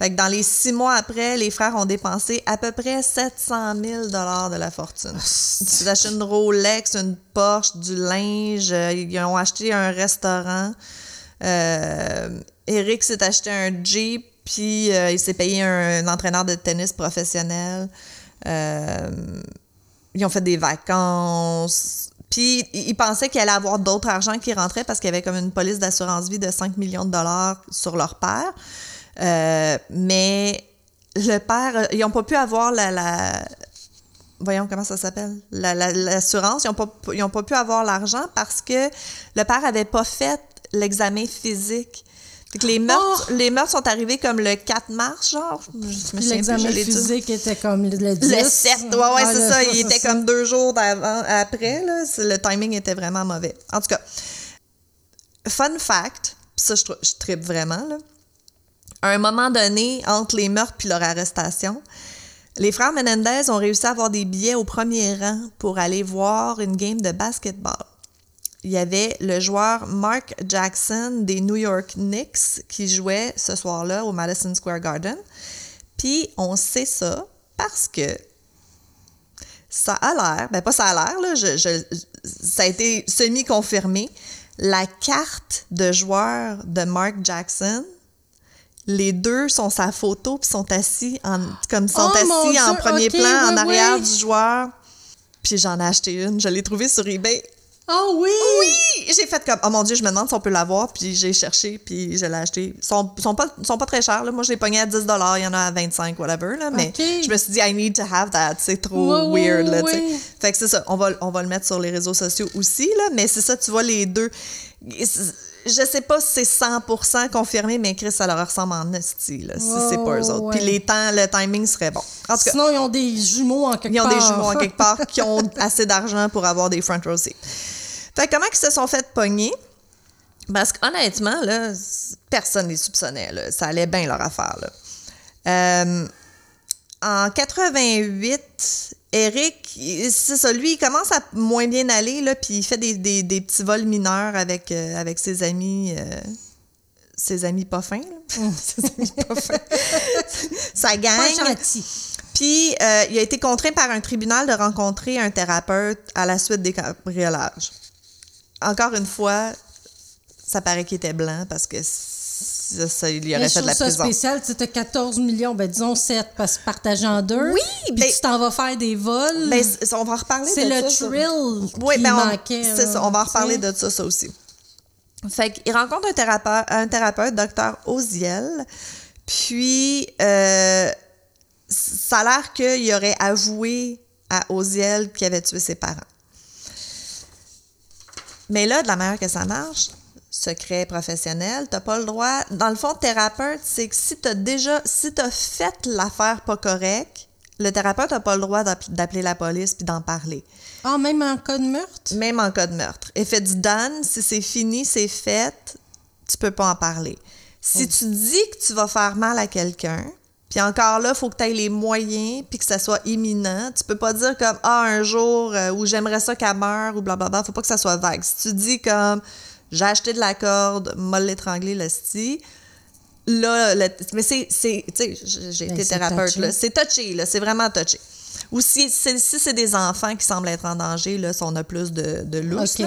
Fait que dans les six mois après, les frères ont dépensé à peu près 700 000 dollars de la fortune. Ils ont acheté une Rolex, une Porsche, du linge. euh, Ils ont acheté un restaurant. Euh, Eric s'est acheté un Jeep, puis euh, il s'est payé un, un entraîneur de tennis professionnel. Euh, ils ont fait des vacances. Puis ils pensaient qu'il allait avoir d'autres argent qui rentrait parce qu'il y avait comme une police d'assurance vie de 5 millions de dollars sur leur père. Euh, mais le père, ils n'ont pas pu avoir la, la- voyons comment ça s'appelle, La- la- l'assurance. ils n'ont pas, pu avoir l'argent parce que le père avait pas fait l'examen physique. Que les meurtres, les meurtres sont arrivés comme le 4 mars, genre. Je me l'examen physique était comme le, le 10. Le 7, ouais, ouais, Ah, c'est ça. Il était comme deux jours d'avant, après, là. Le timing était vraiment mauvais. En tout cas, fun fact, ça, je, je tripe vraiment, là. À un moment donné, entre les meurtres puis leur arrestation, les frères Menendez ont réussi à avoir des billets au premier rang pour aller voir une game de basketball. Il y avait le joueur Mark Jackson des New York Knicks qui jouait ce soir-là au Madison Square Garden. Puis on sait ça parce que ça a l'air, ben pas ça a l'air, là, je, je- ça a été semi-confirmé. La carte de joueur de Mark Jackson, les deux sont sa photo puis sont assis en, comme sont Oh, assis en premier plan en oui, arrière oui. du joueur. Puis j'en ai acheté une, je l'ai trouvée sur eBay. Oh oui! Oui! J'ai fait comme, oh mon Dieu, je me demande si on peut l'avoir, puis j'ai cherché, puis je l'ai acheté. Ils sont, sont, pas, sont pas très chers, là. Moi, je l'ai pogné à 10 il y en a à 25, whatever, là. Mais je me suis dit, I need to have that. C'est trop weird, là, ouais. Fait que c'est ça. On va, on va le mettre sur les réseaux sociaux aussi, là. Mais c'est ça, tu vois, les deux. Je sais pas si c'est 100% confirmé, mais Chris, ça leur ressemble en esti, là, si c'est pas eux autres. Puis les temps, le timing serait bon. En tout cas, Sinon, ils ont des jumeaux en quelque ils ont part. des jumeaux en quelque part <laughs> qui ont assez d'argent pour avoir des front row seats. Fait que comment ils se sont fait pogner? Parce qu'honnêtement, là, personne ne les soupçonnait. Là. Ça allait bien leur affaire. Là. Euh, en 88, Eric, c'est ça, lui, il commence à moins bien aller, là, puis il fait des, des- des petits vols mineurs avec, euh, avec ses amis. euh, ses amis pas fins, là. <laughs> ses amis pas fins. <laughs> Sa gang. Pas gentil. Puis, euh, il a été contraint par un tribunal de rencontrer un thérapeute à la suite des cambriolages. Encore une fois, ça paraît qu'il était blanc parce que ça, ça, il y aurait Mais fait de la ça prison. spécial, tu as 14 millions, ben disons 7, parce que partagé en deux. Oui, Puis ben- tu t'en vas faire des vols. Ben, on va en reparler c'est de le ça, ça. thrill Oui, qui ben on- manquait. c'est ça, on va en reparler de ça, ça aussi. Fait qu'il rencontre un thérapeute, un thérapeute, docteur Oziel, puis euh, ça a l'air qu'il aurait avoué à Oziel qu'il avait tué ses parents. Mais là, de la manière que ça marche, secret professionnel, t'as pas le droit. Dans le fond, thérapeute, c'est que si t'as déjà, si t'as fait l'affaire pas correcte, le thérapeute n'a pas le droit d'app- d'appeler la police puis d'en parler. Ah, même en cas de meurtre? Même en cas de meurtre. Effet du done, si c'est fini, c'est fait, tu peux pas en parler. Si tu dis que tu vas faire mal à quelqu'un, puis encore là, il faut que tu aies les moyens, puis que ça soit imminent. Tu peux pas dire comme Ah, un jour euh, où j'aimerais ça qu'elle meure ou blablabla. Faut pas que ça soit vague. Si tu dis comme J'ai acheté de la corde, m'a l'étrangler, le sti. Là, le- mais c'est, c'est, tu sais, j'ai Ben, été thérapeute, touché. là. C'est touché, là. C'est vraiment touché. Ou si c'est, si c'est des enfants qui semblent être en danger, là, ça, on a plus de, de lousse.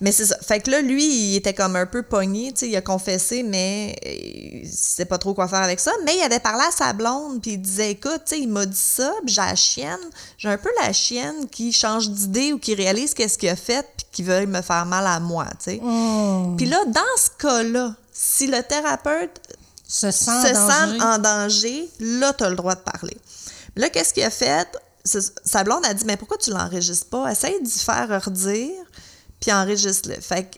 Mais c'est ça. Fait que là, lui, il était comme un peu pogné, tu sais, il a confessé, mais euh, il sait pas trop quoi faire avec ça. Mais il avait parlé à sa blonde, puis il disait, écoute, tu sais, il m'a dit ça, puis j'ai la chienne. J'ai un peu la chienne qui change d'idée ou qui réalise qu'est-ce qu'il a fait, puis qui veut me faire mal à moi, tu sais. Hmm. Puis là, dans ce cas-là, si le thérapeute Se sent se en danger. sent en danger, là, tu as le droit de parler. Là, qu'est-ce qu'il a fait? Sa blonde a dit, mais pourquoi tu l'enregistres pas? Essaye d'y faire redire, puis enregistre-le. Fait que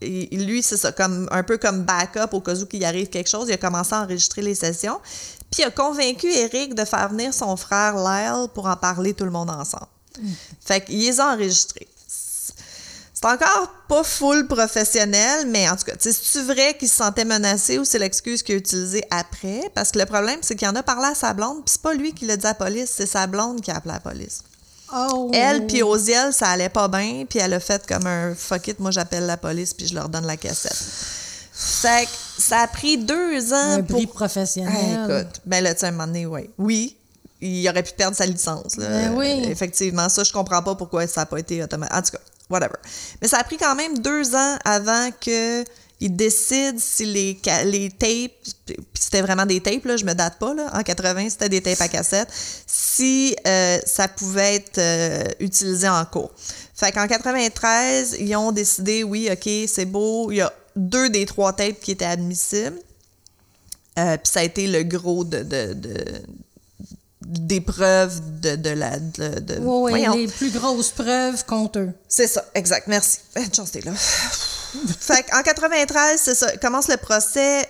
il- lui, c'est ça, comme, un peu comme backup au cas où qu'il arrive quelque chose. Il a commencé à enregistrer les sessions. Puis il a convaincu Eric de faire venir son frère Lyle pour en parler tout le monde ensemble. Fait qu'il les a enregistrés. C'est encore pas full professionnel, mais en tout cas, c'est-tu vrai qu'il se sentait menacé ou c'est l'excuse qu'il a utilisée après? Parce que le problème, c'est qu'il en a parlé à sa blonde, puis c'est pas lui qui l'a dit à la police, c'est sa blonde qui a appelé la police. Oh. Elle, puis Oziel, ça allait pas bien, puis elle a fait comme un fuck it, moi j'appelle la police, puis je leur donne la cassette. Fait que ça a pris deux ans Un pour. bris professionnel. Ah, écoute, ben là, tu sais, un moment donné, oui. Oui, il aurait pu perdre sa licence. Là. Ben oui. Effectivement, ça, je comprends pas pourquoi ça n'a pas été automatique. En tout cas, whatever. Mais ça a pris quand même deux ans avant que il décide si les, les tapes, puis c'était vraiment des tapes, là, je me date pas, là, en 80, c'était des tapes à cassette, si euh, ça pouvait être euh, utilisé en cours. Fait qu'en 93, ils ont décidé, oui, OK, c'est beau, il y a deux des trois tapes qui étaient admissibles. Euh, Puis ça a été le gros de, de, de- des preuves de, de la. De, de- Oui, oui, les plus grosses preuves contre eux. C'est ça, exact. Merci. Chance, t'es là. Fait qu'en 93, c'est ça. Commence le procès.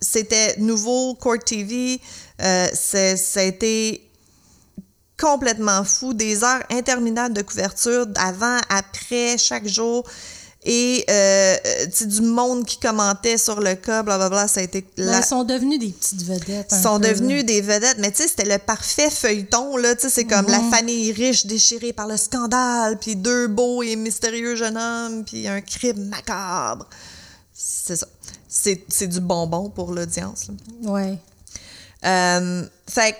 C'était nouveau, Court TV. Euh, ça a été complètement fou. Des heures interminables de couverture, avant, après, chaque jour. Et euh, euh, du monde qui commentait sur le cas, blablabla. Ça a été. Ben, la- Ils sont devenus des petites vedettes. un sont peu, devenus des vedettes. Mais tu sais, c'était le parfait feuilleton, là. Tu sais, c'est comme la famille riche déchirée par le scandale, puis deux beaux et mystérieux jeunes hommes, puis un crime macabre. C'est ça. C'est du bonbon pour l'audience. Ouais. Euh, fait que,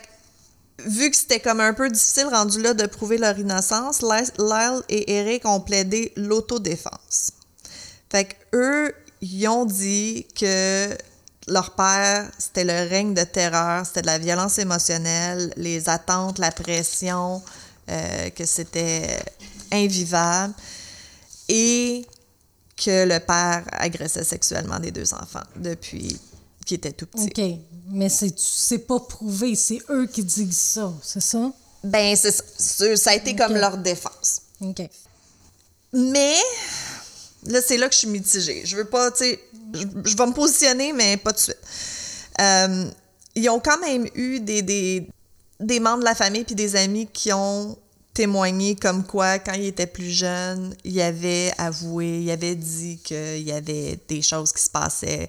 vu que c'était comme un peu difficile rendu là de prouver leur innocence, Lyle et Eric ont plaidé l'autodéfense. Fait que eux, ils ont dit que leur père, c'était le règne de terreur, c'était de la violence émotionnelle, les attentes, la pression, euh, que c'était invivable. et que le père agressait sexuellement des deux enfants depuis étaient tout petits. OK. Mais c'est c'est pas prouvé, c'est eux qui disent ça, c'est ça? Ben, c'est ça. C'est- Ça a été comme leur défense. OK. Mais, là, c'est là que je suis mitigée. Je veux pas, tu sais, je, je vais me positionner, mais pas de suite. Euh, ils ont quand même eu des, des, des membres de la famille puis des amis qui ont témoigné comme quoi, quand il était plus jeune, il avait avoué, il avait dit qu'il y avait des choses qui se passaient.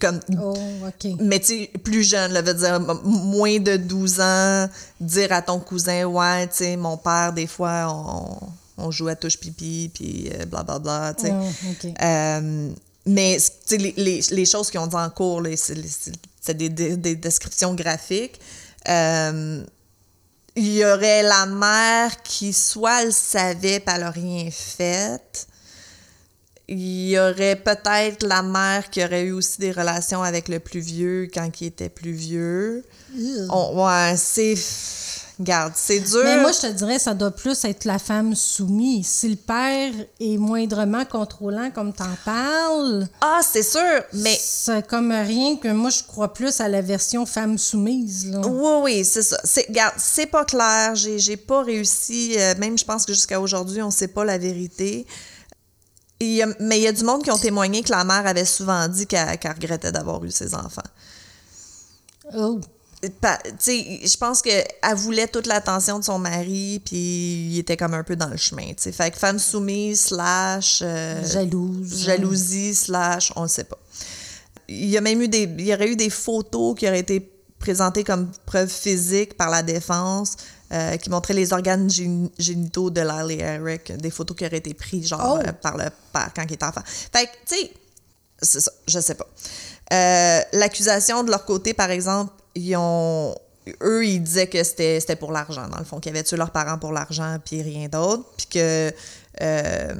Comme Oh, OK. mais tu plus jeune, là, veut dire moins de 12 ans, dire à ton cousin, ouais, tu sais, mon père, des fois, on, on jouait à touche-pipi, puis euh, blablabla, tu sais. Oh. Euh, mais, tu sais, les, les, les choses qu'ils ont dit en cours, là, c'est des, des, des descriptions graphiques. Euh, il y aurait la mère qui soit le savait, pas elle a rien fait. Il y aurait peut-être la mère qui aurait eu aussi des relations avec le plus vieux quand il était plus vieux. On- ouais, c'est. Garde, c'est dur. Mais moi, je te dirais, ça doit plus être la femme soumise. Si le père est moindrement contrôlant, comme t'en parles, Ah, c'est sûr, mais. c'est comme rien que moi, je crois plus à la version femme soumise. Là. Oui, oui, c'est ça. C'est, regarde, c'est pas clair. J'ai, j'ai pas réussi. euh, même, je pense que jusqu'à aujourd'hui, on sait pas la vérité. Mais il y a du monde qui ont témoigné que la mère avait souvent dit qu'elle, regrettait d'avoir eu ses enfants. Oh. Pa- tu sais, je pense qu'elle voulait toute l'attention de son mari, puis il était comme un peu dans le chemin. tu sais. Fait que femme soumise, slash. euh, Jalouse. jalousie slash on ne sait pas. Il y a même eu des il y aurait eu des photos qui auraient été présentées comme preuve physique par la défense euh, qui montraient les organes gén- génitaux de Lily Eric, des photos qui auraient été prises genre Oh. euh, par le père quand il était enfant. Fait que tu sais c'est ça, je sais pas. Euh, L'accusation de leur côté, par exemple, ils ont. Eux, ils disaient que c'était pour l'argent, dans le fond, qu'ils avaient tué leurs parents pour l'argent, puis rien d'autre, puis que, euh,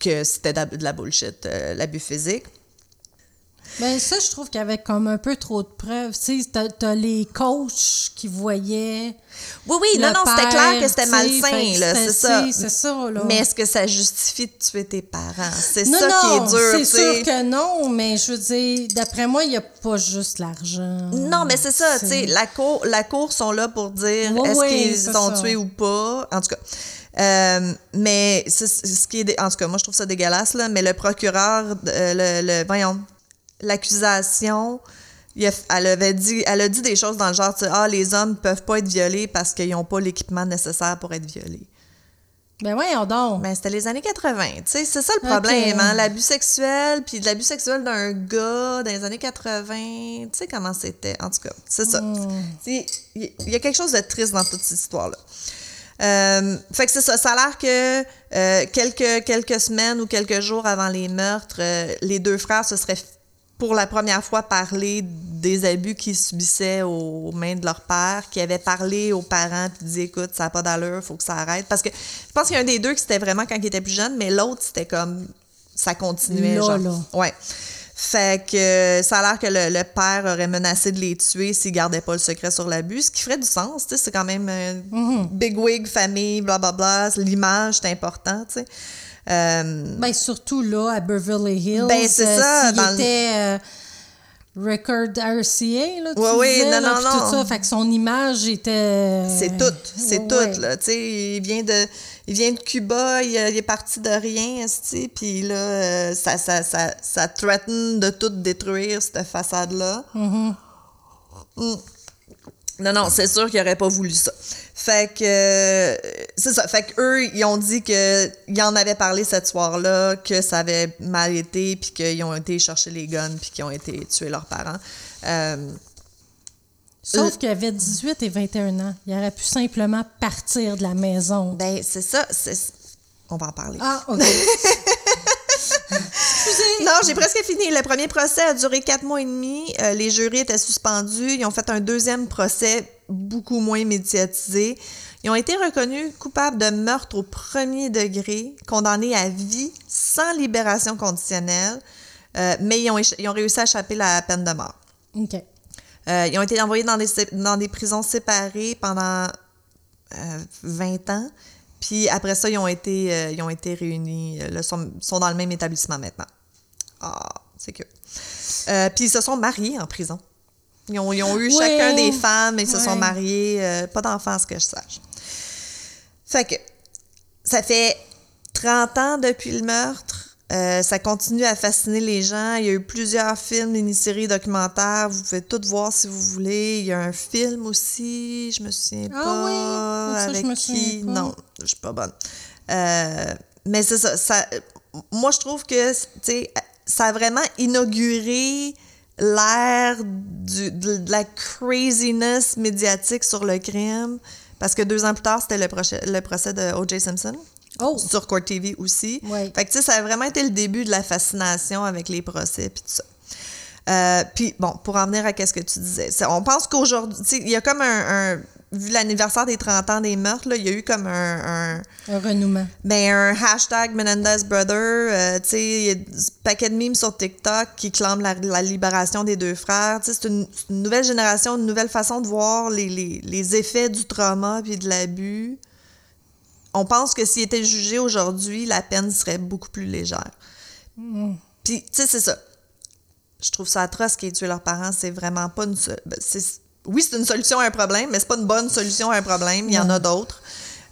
que c'était de la- bullshit, l'abus physique. Ben ça, je trouve qu'il y avait comme un peu trop de preuves. Tu sais, t'as, t'as les coachs qui voyaient. Oui, oui, non, non, c'était clair que c'était malsain, là, c'est ça. C'est ça, là. Mais est-ce que ça justifie de tuer tes parents? C'est non, ça non, qui est dur, c'est sûr que non, mais je veux dire, d'après moi, il n'y a pas juste l'argent. Non, mais c'est ça, tu sais, la cour, la cour sont là pour dire Oui, est-ce oui, qu'ils sont ça. tués ou pas. En tout cas. Euh, mais c'est- c'est ce qui est. En tout cas, moi, je trouve ça dégueulasse, là. Mais le procureur, euh, le, le- voyons, l'accusation, elle avait dit, elle a dit des choses dans le genre, tu sais, ah, les hommes peuvent pas être violés parce qu'ils n'ont pas l'équipement nécessaire pour être violés. Ben voyons donc. Mais c'était les années 80, tu sais, c'est ça le problème, hein, l'abus sexuel, puis de l'abus sexuel d'un gars dans les années 80, tu sais comment c'était, en tout cas, c'est ça. Il il y a quelque chose de triste dans toute cette histoire-là. Euh, fait que c'est ça, ça a l'air que euh, quelques, quelques semaines ou quelques jours avant les meurtres, euh, les deux frères se seraient pour la première fois parlé des abus qu'ils subissaient aux mains de leur père, qui avaient parlé aux parents puis dit écoute, ça n'a pas d'allure, faut que ça arrête. Parce que je pense qu'il y a un des deux qui c'était vraiment quand il était plus jeune, mais l'autre c'était comme ça continuait. Là, genre. là. Ouais. Fait que ça a l'air que le, le père aurait menacé de les tuer s'ils gardaient pas le secret sur l'abus, ce qui ferait du sens, tu sais, c'est quand même euh, Mm-hmm. big wig, famille, blablabla, l'image, c'est important, tu sais. Euh, Ben surtout là, à Beverly Hills. Ben, c'est euh, ça, dans le- était euh, record RCA, là, tu Ouais, oui, disais, non, là, non, non. tout ça. Fait que son image était... C'est tout, c'est Ouais, tout, ouais. là, tu sais, il vient de... Il vient de Cuba, il, il est parti de rien, esti, puis là, euh, ça, ça, ça, ça threaten de tout détruire, cette façade-là. Mm-hmm. Mm. Non, non, c'est sûr qu'il aurait pas voulu ça. Fait que, euh, c'est ça, fait que eux, ils ont dit que ils en avaient parlé cette soir-là, que ça avait mal été, puis qu'ils ont été chercher les guns, puis qu'ils ont été tuer leurs parents. Euh, Sauf qu'il avait 18 et 21 ans. Il aurait pu simplement partir de la maison. ben, c'est ça, c'est... On va en parler. Ah, OK. <laughs> Non, j'ai presque fini. Le premier procès a duré quatre mois et demi. Euh, les jurys étaient suspendus. Ils ont fait un deuxième procès beaucoup moins médiatisé. Ils ont été reconnus coupables de meurtre au premier degré, condamnés à vie sans libération conditionnelle, euh, mais ils ont, ils ont réussi à échapper la peine de mort. OK. Euh, ils ont été envoyés dans des, dans des prisons séparées pendant euh, 20 ans. Puis après ça, ils ont été, ils ont été réunis. Ils sont, sont dans le même établissement maintenant. Ah, c'est que. Euh, puis ils se sont mariés en prison. Ils ont, ils ont eu chacun des femmes et ils se sont mariés. euh, pas d'enfants, à ce que je sache. Fait que ça fait 30 ans depuis le meurtre. Euh, ça continue à fasciner les gens. Il y a eu plusieurs films, mini-séries, documentaires. Vous pouvez tout voir si vous voulez. Il y a un film aussi, je me souviens Ah pas. oui? Ça, je avec qui? pas. Non, je suis pas bonne. Euh, mais c'est ça, ça. Moi, je trouve que, tu sais, ça a vraiment inauguré l'ère de, la craziness médiatique sur le crime. Parce que deux ans plus tard, c'était le, procès- le procès de O.J. Simpson. Oh! Sur Court TV aussi. Ouais. Fait que, tu sais, ça a vraiment été le début de la fascination avec les procès puis tout ça. Euh, puis, bon, pour en venir à ce que tu disais, on pense qu'aujourd'hui, il y a comme un, un- vu l'anniversaire des 30 ans des meurtres, là, il y a eu comme un, un, Un renouement. ben, un hashtag Menendez Brother, euh, tu sais, il y a un paquet de memes sur TikTok qui clament la, la libération des deux frères. Tu sais, c'est une, nouvelle génération, une nouvelle façon de voir les, les, les effets du trauma puis de l'abus. On pense que s'il était jugé aujourd'hui, la peine serait beaucoup plus légère. Puis, tu sais, c'est ça. Je trouve ça atroce qu'ils aient tué leurs parents. C'est vraiment pas une... ben, c'est- Oui, c'est une solution à un problème, mais c'est pas une bonne solution à un problème. Il y en a d'autres.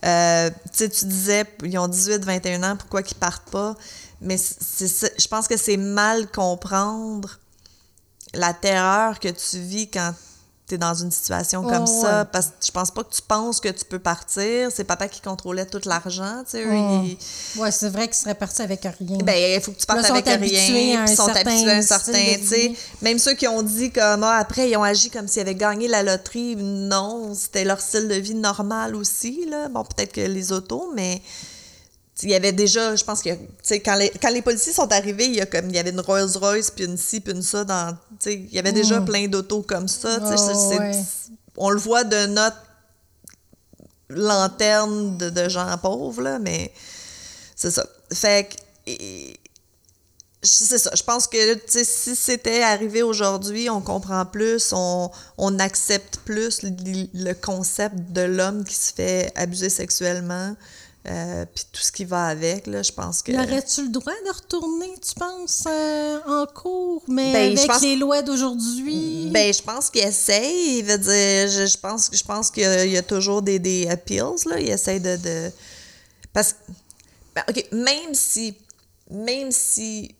Euh, tu sais, tu disais, ils ont 18, 21 ans, pourquoi qu'ils partent pas? Mais c'est- je pense que c'est mal comprendre la terreur que tu vis quand tu es dans une situation comme Oh, ça. ouais. Parce que je pense pas que tu penses que tu peux partir. C'est papa qui contrôlait tout l'argent, tu sais. Oh. ils- Ouais, c'est vrai qu'il serait parti avec rien. ben, il faut que tu partes Là, avec rien. Puis sont habitués à un certain, tu sais. Même ceux qui ont dit comme, ah, après, ils ont agi comme s'ils avaient gagné la loterie. Non, c'était leur style de vie normal aussi, là. Bon, peut-être que les autos, mais il y avait déjà, je pense que, tu sais, quand les, quand les policiers sont arrivés, il y a comme, il y avait une Rolls-Royce, puis une ci, puis une ça dans, tu sais, il y avait déjà plein d'autos comme ça. Oh, ouais. On le voit de notre lanterne de, de gens pauvres, là, mais c'est ça. Fait que, c'est ça. Je pense que tu sais, si c'était arrivé aujourd'hui, on comprend plus, on, on accepte plus le, le concept de l'homme qui se fait abuser sexuellement, euh, puis tout ce qui va avec. Là, je pense que. Aurais-tu le droit de retourner, tu penses, euh, en cours, mais Ben, je avec pense- les lois d'aujourd'hui? Ben, je pense qu'il essaye. Il veut dire, je, je pense, je pense qu'il y, y a toujours des, des appeals, là. Il essaye de. de... Parce que. ben, OK, même si. Même si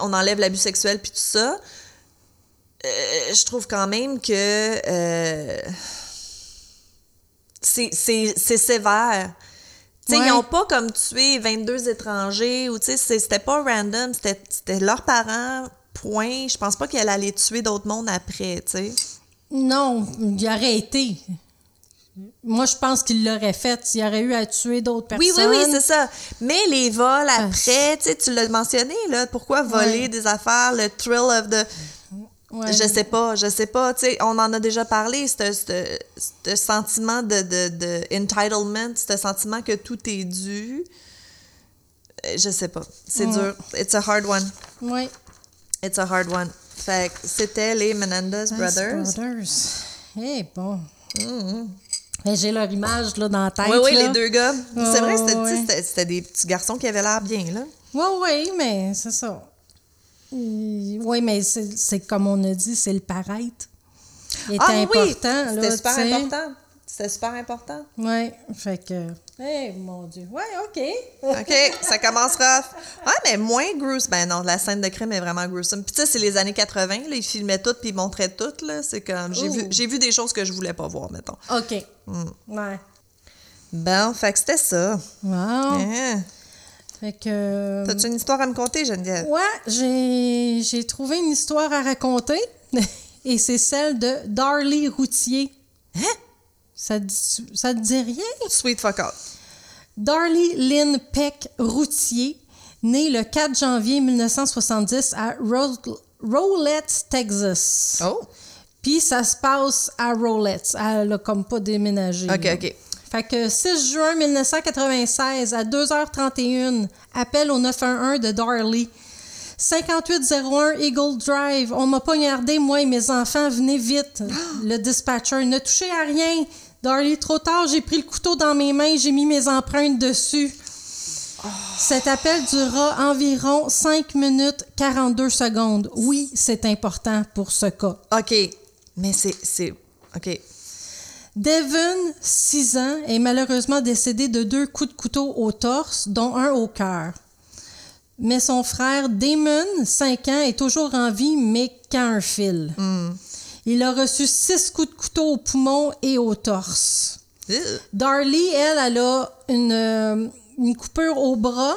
on enlève l'abus sexuel puis tout ça, euh, je trouve quand même que. euh, c'est sévère. Ouais. ils n'ont pas comme tué 22 étrangers ou c'était pas random, c'était leurs parents, point. Je pense pas qu'elle allait tuer d'autres mondes après, tu sais. Non, il aurait été. Moi, je pense qu'il l'aurait fait. Il aurait eu à tuer d'autres personnes. Oui, oui, oui, c'est ça. Mais les vols après, tu l'as mentionné, là, pourquoi voler Ouais. des affaires, le thrill of the... Ouais. Je sais pas, je sais pas, tu sais, on en a déjà parlé, ce sentiment de, de, de entitlement, ce sentiment que tout est dû. Euh, Je sais pas, c'est dur. It's a hard one. Oui. It's a hard one. Fait que c'était les Menendez Brothers. Brothers. Eh, bon. Mais J'ai leur image là, dans la tête. Oui, oui, là. les deux gars. c'est vrai, c'était ouais. c'était- c'était des petits garçons qui avaient l'air bien, là. Oui, oui, mais c'est ça. Oui, mais c'est comme on a dit, c'est le paraître. Il était Ah oui, important. là, c'était super important. C'était super important. Oui, fait que. Eh, mon Dieu. Oui, OK. <laughs> OK, ça commence rough. Ah, mais moins gruesome. Ben non, la scène de crime est vraiment gruesome. Puis tu sais, c'est les années 80, là, ils filmaient tout puis ils montraient tout, là. C'est comme, j'ai vu, j'ai vu des choses que je voulais pas voir, mettons. OK. Hmm. Ouais. Bon, fait que c'était ça. Wow. Hein? Fait que. T'as-tu une histoire à me conter, Geneviève? Ouais, j'ai trouvé une histoire à raconter. <laughs> Et c'est celle de Darlie Routier. Hein? Ça ça te dit rien? Sweet fuck out. Darlie Lynn Peck Routier, née le 4 janvier 1970 à Ro- Rowlett, Texas. Oh! Puis ça se passe à Rowlett. Elle a comme pas déménagé. OK, là. OK. Fait que 6 juin 1996 à 2h31, appel au 911 de Darley. 5801 Eagle Drive. On m'a poignardé, moi et mes enfants. Venez vite. <gasps> Le dispatcher. Ne touchez à rien. Darlie, trop tard, j'ai pris le couteau dans mes mains, j'ai mis mes empreintes dessus. Cet appel durera environ 5 minutes 42 secondes. Oui, c'est important pour ce cas. OK. Mais c'est. c'est... OK. Devon, 6 ans, est malheureusement décédé de deux coups de couteau au torse, dont un au cœur. Mais son frère Damon, 5 ans, est toujours en vie, mais qu'à un fil. Il a reçu six coups de couteau au poumon et au torse. Darlie, elle, elle a une, euh, une coupure au bras,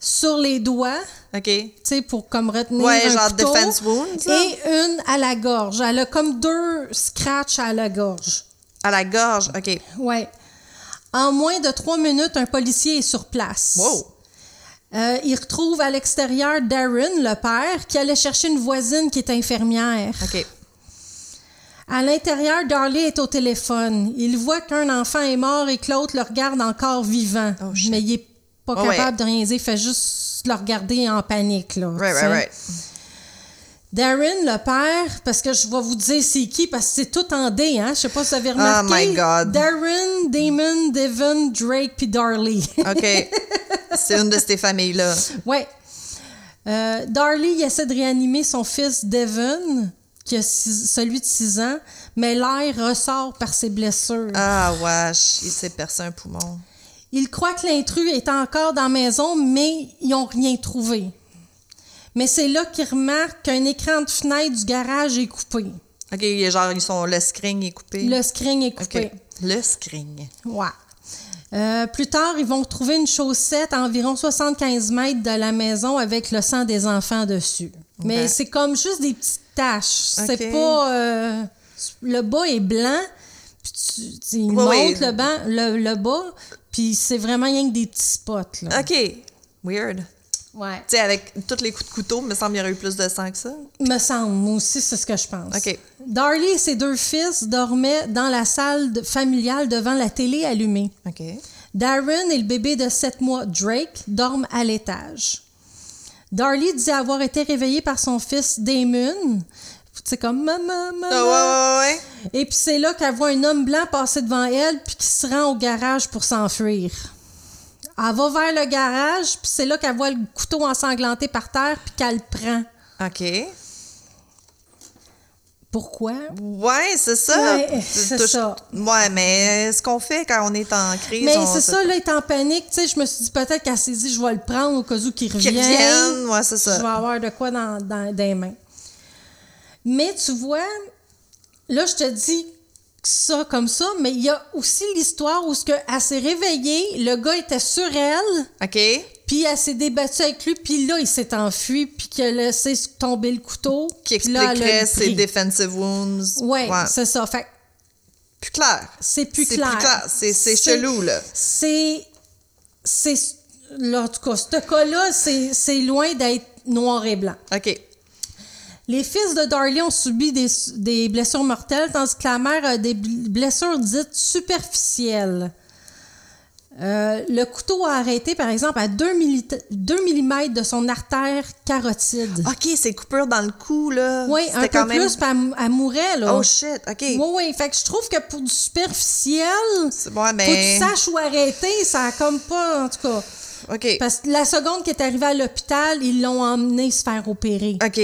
sur les doigts, OK. tu sais, pour comme retenir Ouais, un genre couteau, defense wounds, là. et une à la gorge. Elle a comme deux scratchs à la gorge. À la gorge. OK. Ouais. En moins de trois minutes, un policier est sur place. Wow. Euh, il retrouve à l'extérieur Darren, le père, qui allait chercher une voisine qui est infirmière. OK. À l'intérieur, Darley est au téléphone. Il voit qu'un enfant est mort et que l'autre le regarde encore vivant. Oh, mais il est pas Oh, ouais. capable de rien dire. Il fait juste le regarder en panique. Là, Right, right, right. Darren, le père, parce que je vais vous dire c'est qui, parce que c'est tout en D, hein? Je sais pas si vous avez remarqué. Oh my God. Darren, Damon, Devon, Drake puis Darley. <laughs> OK. c'est une de ces familles-là. ouais. Euh, Darley, il essaie de réanimer son fils Devon, qui a six- celui de 6 ans, mais l'air ressort par ses blessures. Ah, wesh. Il s'est percé un poumon. Il croit que l'intrus est encore dans la maison, mais ils n'ont rien trouvé. Mais c'est là qu'il remarque qu'un écran de fenêtre du garage est coupé. OK, genre, ils sont, le screen est coupé. Le screen est coupé. Le screen. Ouais. Euh, plus tard, ils vont trouver une chaussette à environ 75 mètres de la maison avec le sang des enfants dessus. Mais Ok. c'est comme juste des petites taches. Ok. C'est pas. euh, le bas est blanc, puis tu, tu- il Ouais, ouais. monte le, bas, le, le bas, puis c'est vraiment rien que des petits spots. Là. OK. Weird. Ouais. Tu sais, avec tous les coups de couteau, me semble qu'il y aurait eu plus de sang que ça. Me semble, moi aussi, c'est ce que je pense. OK. Darlie et ses deux fils dormaient dans la salle de- familiale devant la télé allumée. OK. Darren et le bébé de 7 mois, Drake, dorment à l'étage. Darlie dit avoir été réveillé par son fils Damon. C'est comme maman, maman. Ah, ouais, ouais, ouais. Et puis c'est là qu'elle voit un homme blanc passer devant elle puis qui se rend au garage pour s'enfuir. Elle va vers le garage puis c'est là qu'elle voit le couteau ensanglanté par terre puis qu'elle le prend. OK. Pourquoi? Ouais, c'est ça. Ouais, c'est ça. Ouais, mais ce qu'on fait quand on est en crise, Mais c'est ça, là, est en panique. Tu sais, je me suis dit peut-être qu'elle s'est dit, je vais le prendre au cas où qu'il revienne. reviennent, ouais, c'est Je vais ça. avoir de quoi dans, dans, dans les mains. Mais tu vois, là, je te dis ça comme ça, mais il y a aussi l'histoire où ce que elle s'est réveillée, le gars était sur elle, OK. puis elle s'est débattue avec lui, puis là, il s'est enfui, puis qu'elle a laissé tomber le couteau. Qui expliquerait ses defensive wounds. Ouais, c'est ça. Fait Plus clair. c'est plus C'est clair. plus clair. C'est c'est chelou, là. C'est. C'est. En tout cas, ce cas-là, c'est c'est loin d'être noir et blanc. OK. Les fils de Darley ont subi des, des blessures mortelles, tandis que la mère a des bl- blessures dites superficielles. Euh, le couteau a arrêté, par exemple, à 2, mm de son artère carotide. OK, c'est coupure dans le cou, là. oui, un C'était peu quand même- plus, puis elle, elle mourait, là. Oh shit, OK. Oui, oui. Fait que je trouve que pour du superficiel, bon, faut que mais. tu saches où arrêter, ça a comme pas, en tout cas. OK. Parce que la seconde qui est arrivée à l'hôpital, ils l'ont emmenée se faire opérer. OK.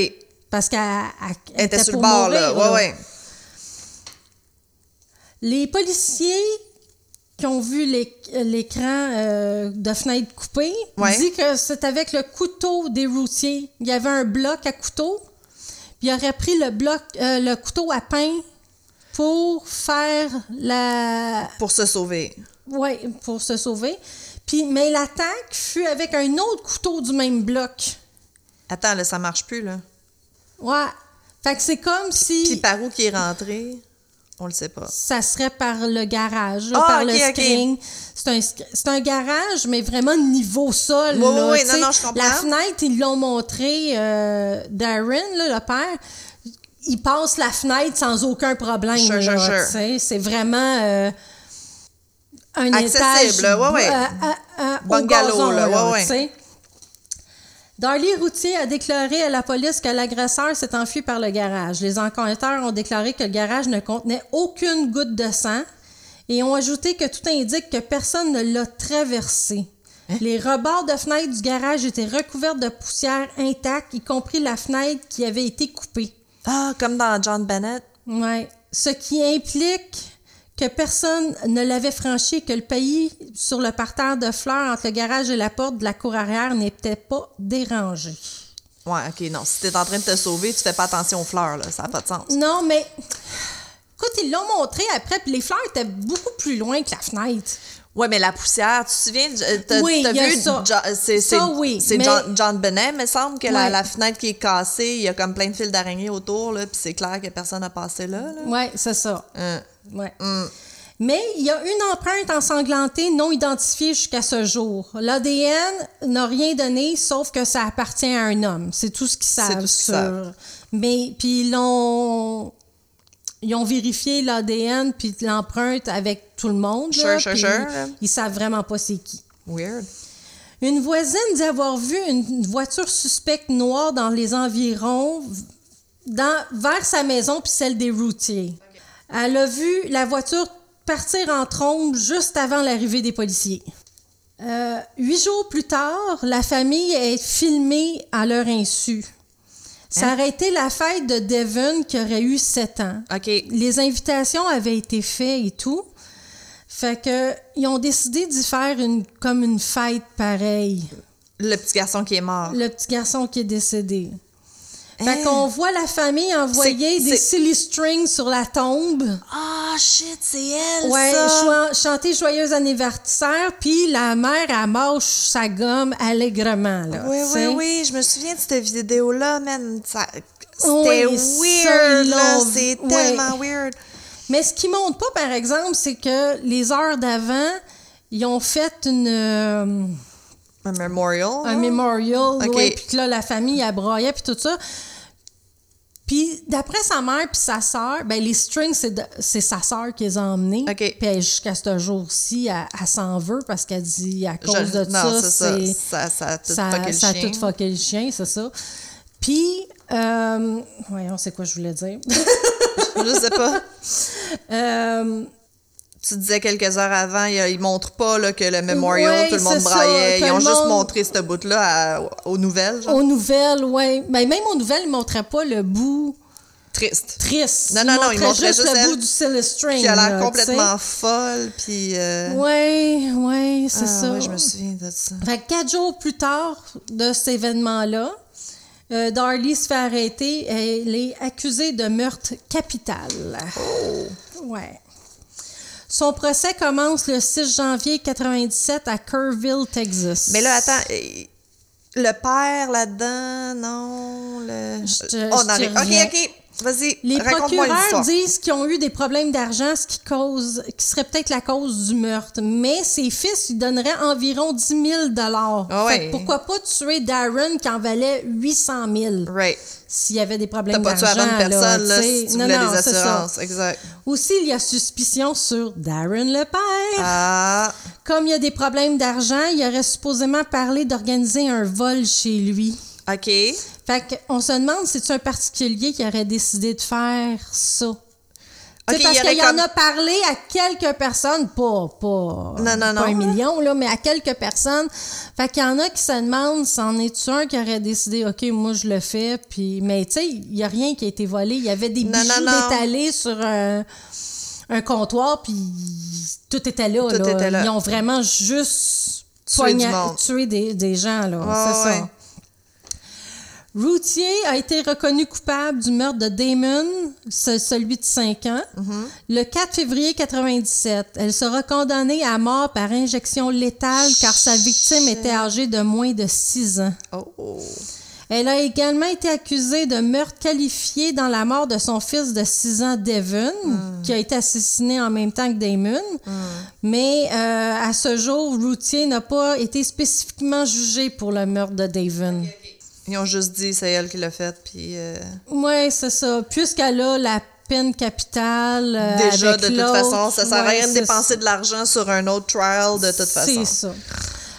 Parce qu'elle elle- elle était sur le bord, là. ouais. Les policiers qui ont vu l'éc- l'écran euh, de fenêtre coupé Ouais. disent que c'est avec le couteau des routiers. Il y avait un bloc à couteau, puis il aurait pris le bloc, euh, le couteau à pain pour faire la, Pour se sauver. ouais, pour se sauver. Puis, mais l'attaque fut avec un autre couteau du même bloc. Attends, là, ça marche plus, là. Ouais. Fait que c'est comme si Puis par où qui est rentré? On le sait pas. ça serait par le garage, là, Ah, par le screen. C'est un, un garage, mais vraiment niveau sol. Oui, là, oui, non, je comprends. La fenêtre, ils l'ont montré, euh, Darren, là, le père, il passe la fenêtre sans aucun problème. Sure, sure, sure. C'est vraiment euh, un Accessible, étage ouais, ouais. euh, Bungalow, gazon, là, ouais, ouais. Darlie Routier a déclaré à la police que l'agresseur s'est enfui par le garage. Les enquêteurs ont déclaré que le garage ne contenait aucune goutte de sang et ont ajouté que tout indique que personne ne l'a traversé. Les rebords de fenêtres du garage étaient recouverts de poussière intacte, y compris la fenêtre qui avait été coupée. Ah, comme dans John Bennett. Ouais. Ce qui implique que personne ne l'avait franchi que le pays sur le parterre de fleurs entre le garage et la porte de la cour arrière n'était pas dérangé. Ouais, ok, non. Si t'es en train de te sauver, tu fais pas attention aux fleurs, là. Ça n'a pas de sens. Non, mais écoute, ils l'ont montré après, puis les fleurs étaient beaucoup plus loin que la fenêtre. Ouais, mais la poussière, tu te souviens, euh, t'as Oui, t'as il vu, ça. Jo- c'est c'est- Ça, oui, c'est mais- John, John Bennett, me semble, que la, fenêtre qui est cassée, il y a comme plein de fils d'araignée autour, là, puis c'est clair que personne n'a passé là. là. Ouais, c'est ça. Hein. Ouais. Mm. Mais il y a une empreinte ensanglantée non identifiée jusqu'à ce jour. L'ADN n'a rien donné, sauf que ça appartient à un homme. C'est tout ce qu'ils savent. tout ce qu'ils sur- savent. Mais puis ils l'ont ils ont vérifié l'ADN puis l'empreinte avec tout le monde. là, Sure, sure, puis sure, là. Ils savent vraiment pas c'est qui. Weird. Une voisine dit avoir vu une voiture suspecte noire dans les environs, dans, vers sa maison puis celle des routiers. Elle a vu la voiture partir en trombe juste avant l'arrivée des policiers. Euh, huit jours plus tard, la famille est filmée à leur insu. Ça Hein? aurait été la fête de Devon qui aurait eu sept ans. OK. Les invitations avaient été faites et tout. Fait que ils ont décidé d'y faire une comme une fête pareille. Le petit garçon qui est mort. Le petit garçon qui est décédé. Fait Hein? qu'on voit la famille envoyer des silly strings sur la tombe. Ah, shit, c'est elle, Ouais, ça! choi- chanter joyeux anniversaire, puis la mère elle mâche sa gomme allègrement là. Oui, oui, oui, je me souviens de cette vidéo-là, man. Ça- C'était weird, là. C'est ouais. tellement weird. Mais ce qui montre pas, par exemple, c'est que les heures d'avant, ils ont fait une euh, Un memorial. un là? memorial, Ok. ouais, puis là, la famille, elle broyait, puis tout ça. Puis d'après sa mère puis sa sœur, ben les strings, c'est, sa sœur qui les a emmenés. Ok. Puis jusqu'à ce jour-ci, elle, elle s'en veut parce qu'elle dit à cause Je- de non, ça, c'est ça. Ça, ça a tout ça, fucké le ça a chien. tout fucké le chien, c'est ça. Puis, euh, voyons, c'est quoi je voulais dire? Je sais pas. <laughs> Euh, Tu disais quelques heures avant, ils, montrent pas là, que le memorial, tout le monde braillait. Ils ont juste montré ce bout-là aux nouvelles. Genre. aux nouvelles, ouais. Ben, même aux nouvelles, ils montraient pas le bout Triste. triste. Non, non, non, ils montraient juste, juste le bout du silly string. Qui a l'air complètement folle, puis... euh, ouais, c'est ah, ça. ouais, je me souviens de ça. Fait que quatre jours plus tard de cet événement-là, euh, Darlie se fait arrêter. Elle est accusée de meurtre capital. Oh. Ouais. Son procès commence le 6 janvier 97 à Kerrville, Texas. Mais là, attends, euh, le père là-dedans, non, le... Je te- On je te arrive. OK. OK, vas-y, Les procureurs disent qu'ils ont eu des problèmes d'argent, ce qui cause, qui serait peut-être la cause du meurtre. Mais ses fils lui donneraient environ 10 000 Ah Fait ouais. Pourquoi pas tuer Darren qui en valait 800 000 Right. s'il y avait des problèmes T'as pas d'argent. tué à bonne personne, là, sais. si tu non, voulais non, des ça. assurances. Exact. Aussi, il y a suspicion sur Darren le père. Ah, Comme il y a des problèmes d'argent, il aurait supposément parlé d'organiser un vol chez lui. OK. Fait qu'on se demande si c'est un particulier qui aurait décidé de faire ça. Tu sais, Ok, parce il y qu'il en a parlé à quelques personnes, pas, pas, Non, non, pas non. un million, là, mais à quelques personnes. Fait qu'il y en a qui se demandent si en est-tu un qui aurait décidé, OK, moi, je le fais, puis... Mais tu sais, il n'y a rien qui a été volé. Il y avait des bijoux détalés sur un, un comptoir, puis tout était là, Tout là. était là. Ils ont vraiment juste monde. tué des, des gens, là. C'est ouais. ça. Routier a été reconnu coupable du meurtre de Damon, ce- celui de 5 ans, le 4 février 97. Elle sera condamnée à mort par injection létale car sa victime était âgée de moins de 6 ans. Oh. Elle a également été accusée de meurtre qualifié dans la mort de son fils de 6 ans, Devon, qui a été assassiné en même temps que Damon. Mais euh, à ce jour, Routier n'a pas été spécifiquement jugé pour le meurtre de Devon. Ils ont juste dit c'est elle qui l'a fait, puis... euh, Oui, c'est ça. Puisqu'elle a la peine capitale. euh, Déjà, avec de toute façon, ça sert à rien de dépenser de l'argent sur un autre trial, de toute façon. C'est ça.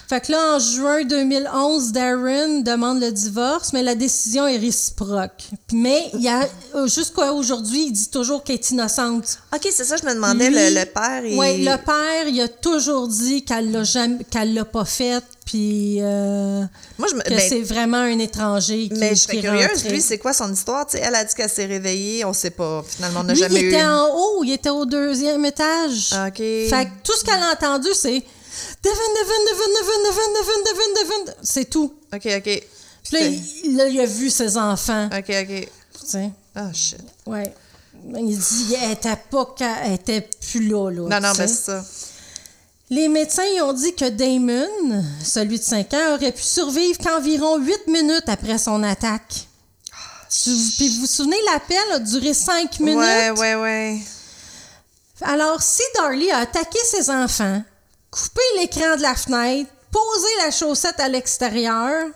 Fait que là, en juin 2011, Darren demande le divorce, mais la décision est réciproque. Mais il y a euh, jusqu'à aujourd'hui, il dit toujours qu'elle est innocente. OK, c'est ça, je me demandais, Lui- le, le père, il... Oui, le père, il a toujours dit qu'elle l'a jamais, qu'elle l'a pas faite, puis euh, Moi, je me... que ben, c'est vraiment un étranger qui, mais je serais curieuse, rentré. lui, c'est quoi son histoire? Tu sais, elle a dit qu'elle s'est réveillée, on sait pas. Finalement, on n'a jamais il eu... était en haut, il était au deuxième étage. OK. Fait que tout ce qu'elle a entendu, c'est Devin, Devin, Devin, Devin, Devin, Devin, Devin, Devin. C'est tout. OK, OK. Puis là, il, là, il a vu ses enfants. OK, OK. Tu sais, Ah, shit. ouais. Il dit elle était pas elle était plus là, là. Non, non, mais c'est ça. Les médecins ont dit que Damon, celui de 5 ans, aurait pu survivre qu'environ 8 minutes après son attaque. Tu- Puis vous vous souvenez, l'appel a duré 5 minutes? Ouais, ouais, ouais. Alors, si Darlie a attaqué ses enfants, coupé l'écran de la fenêtre, posé la chaussette à l'extérieur,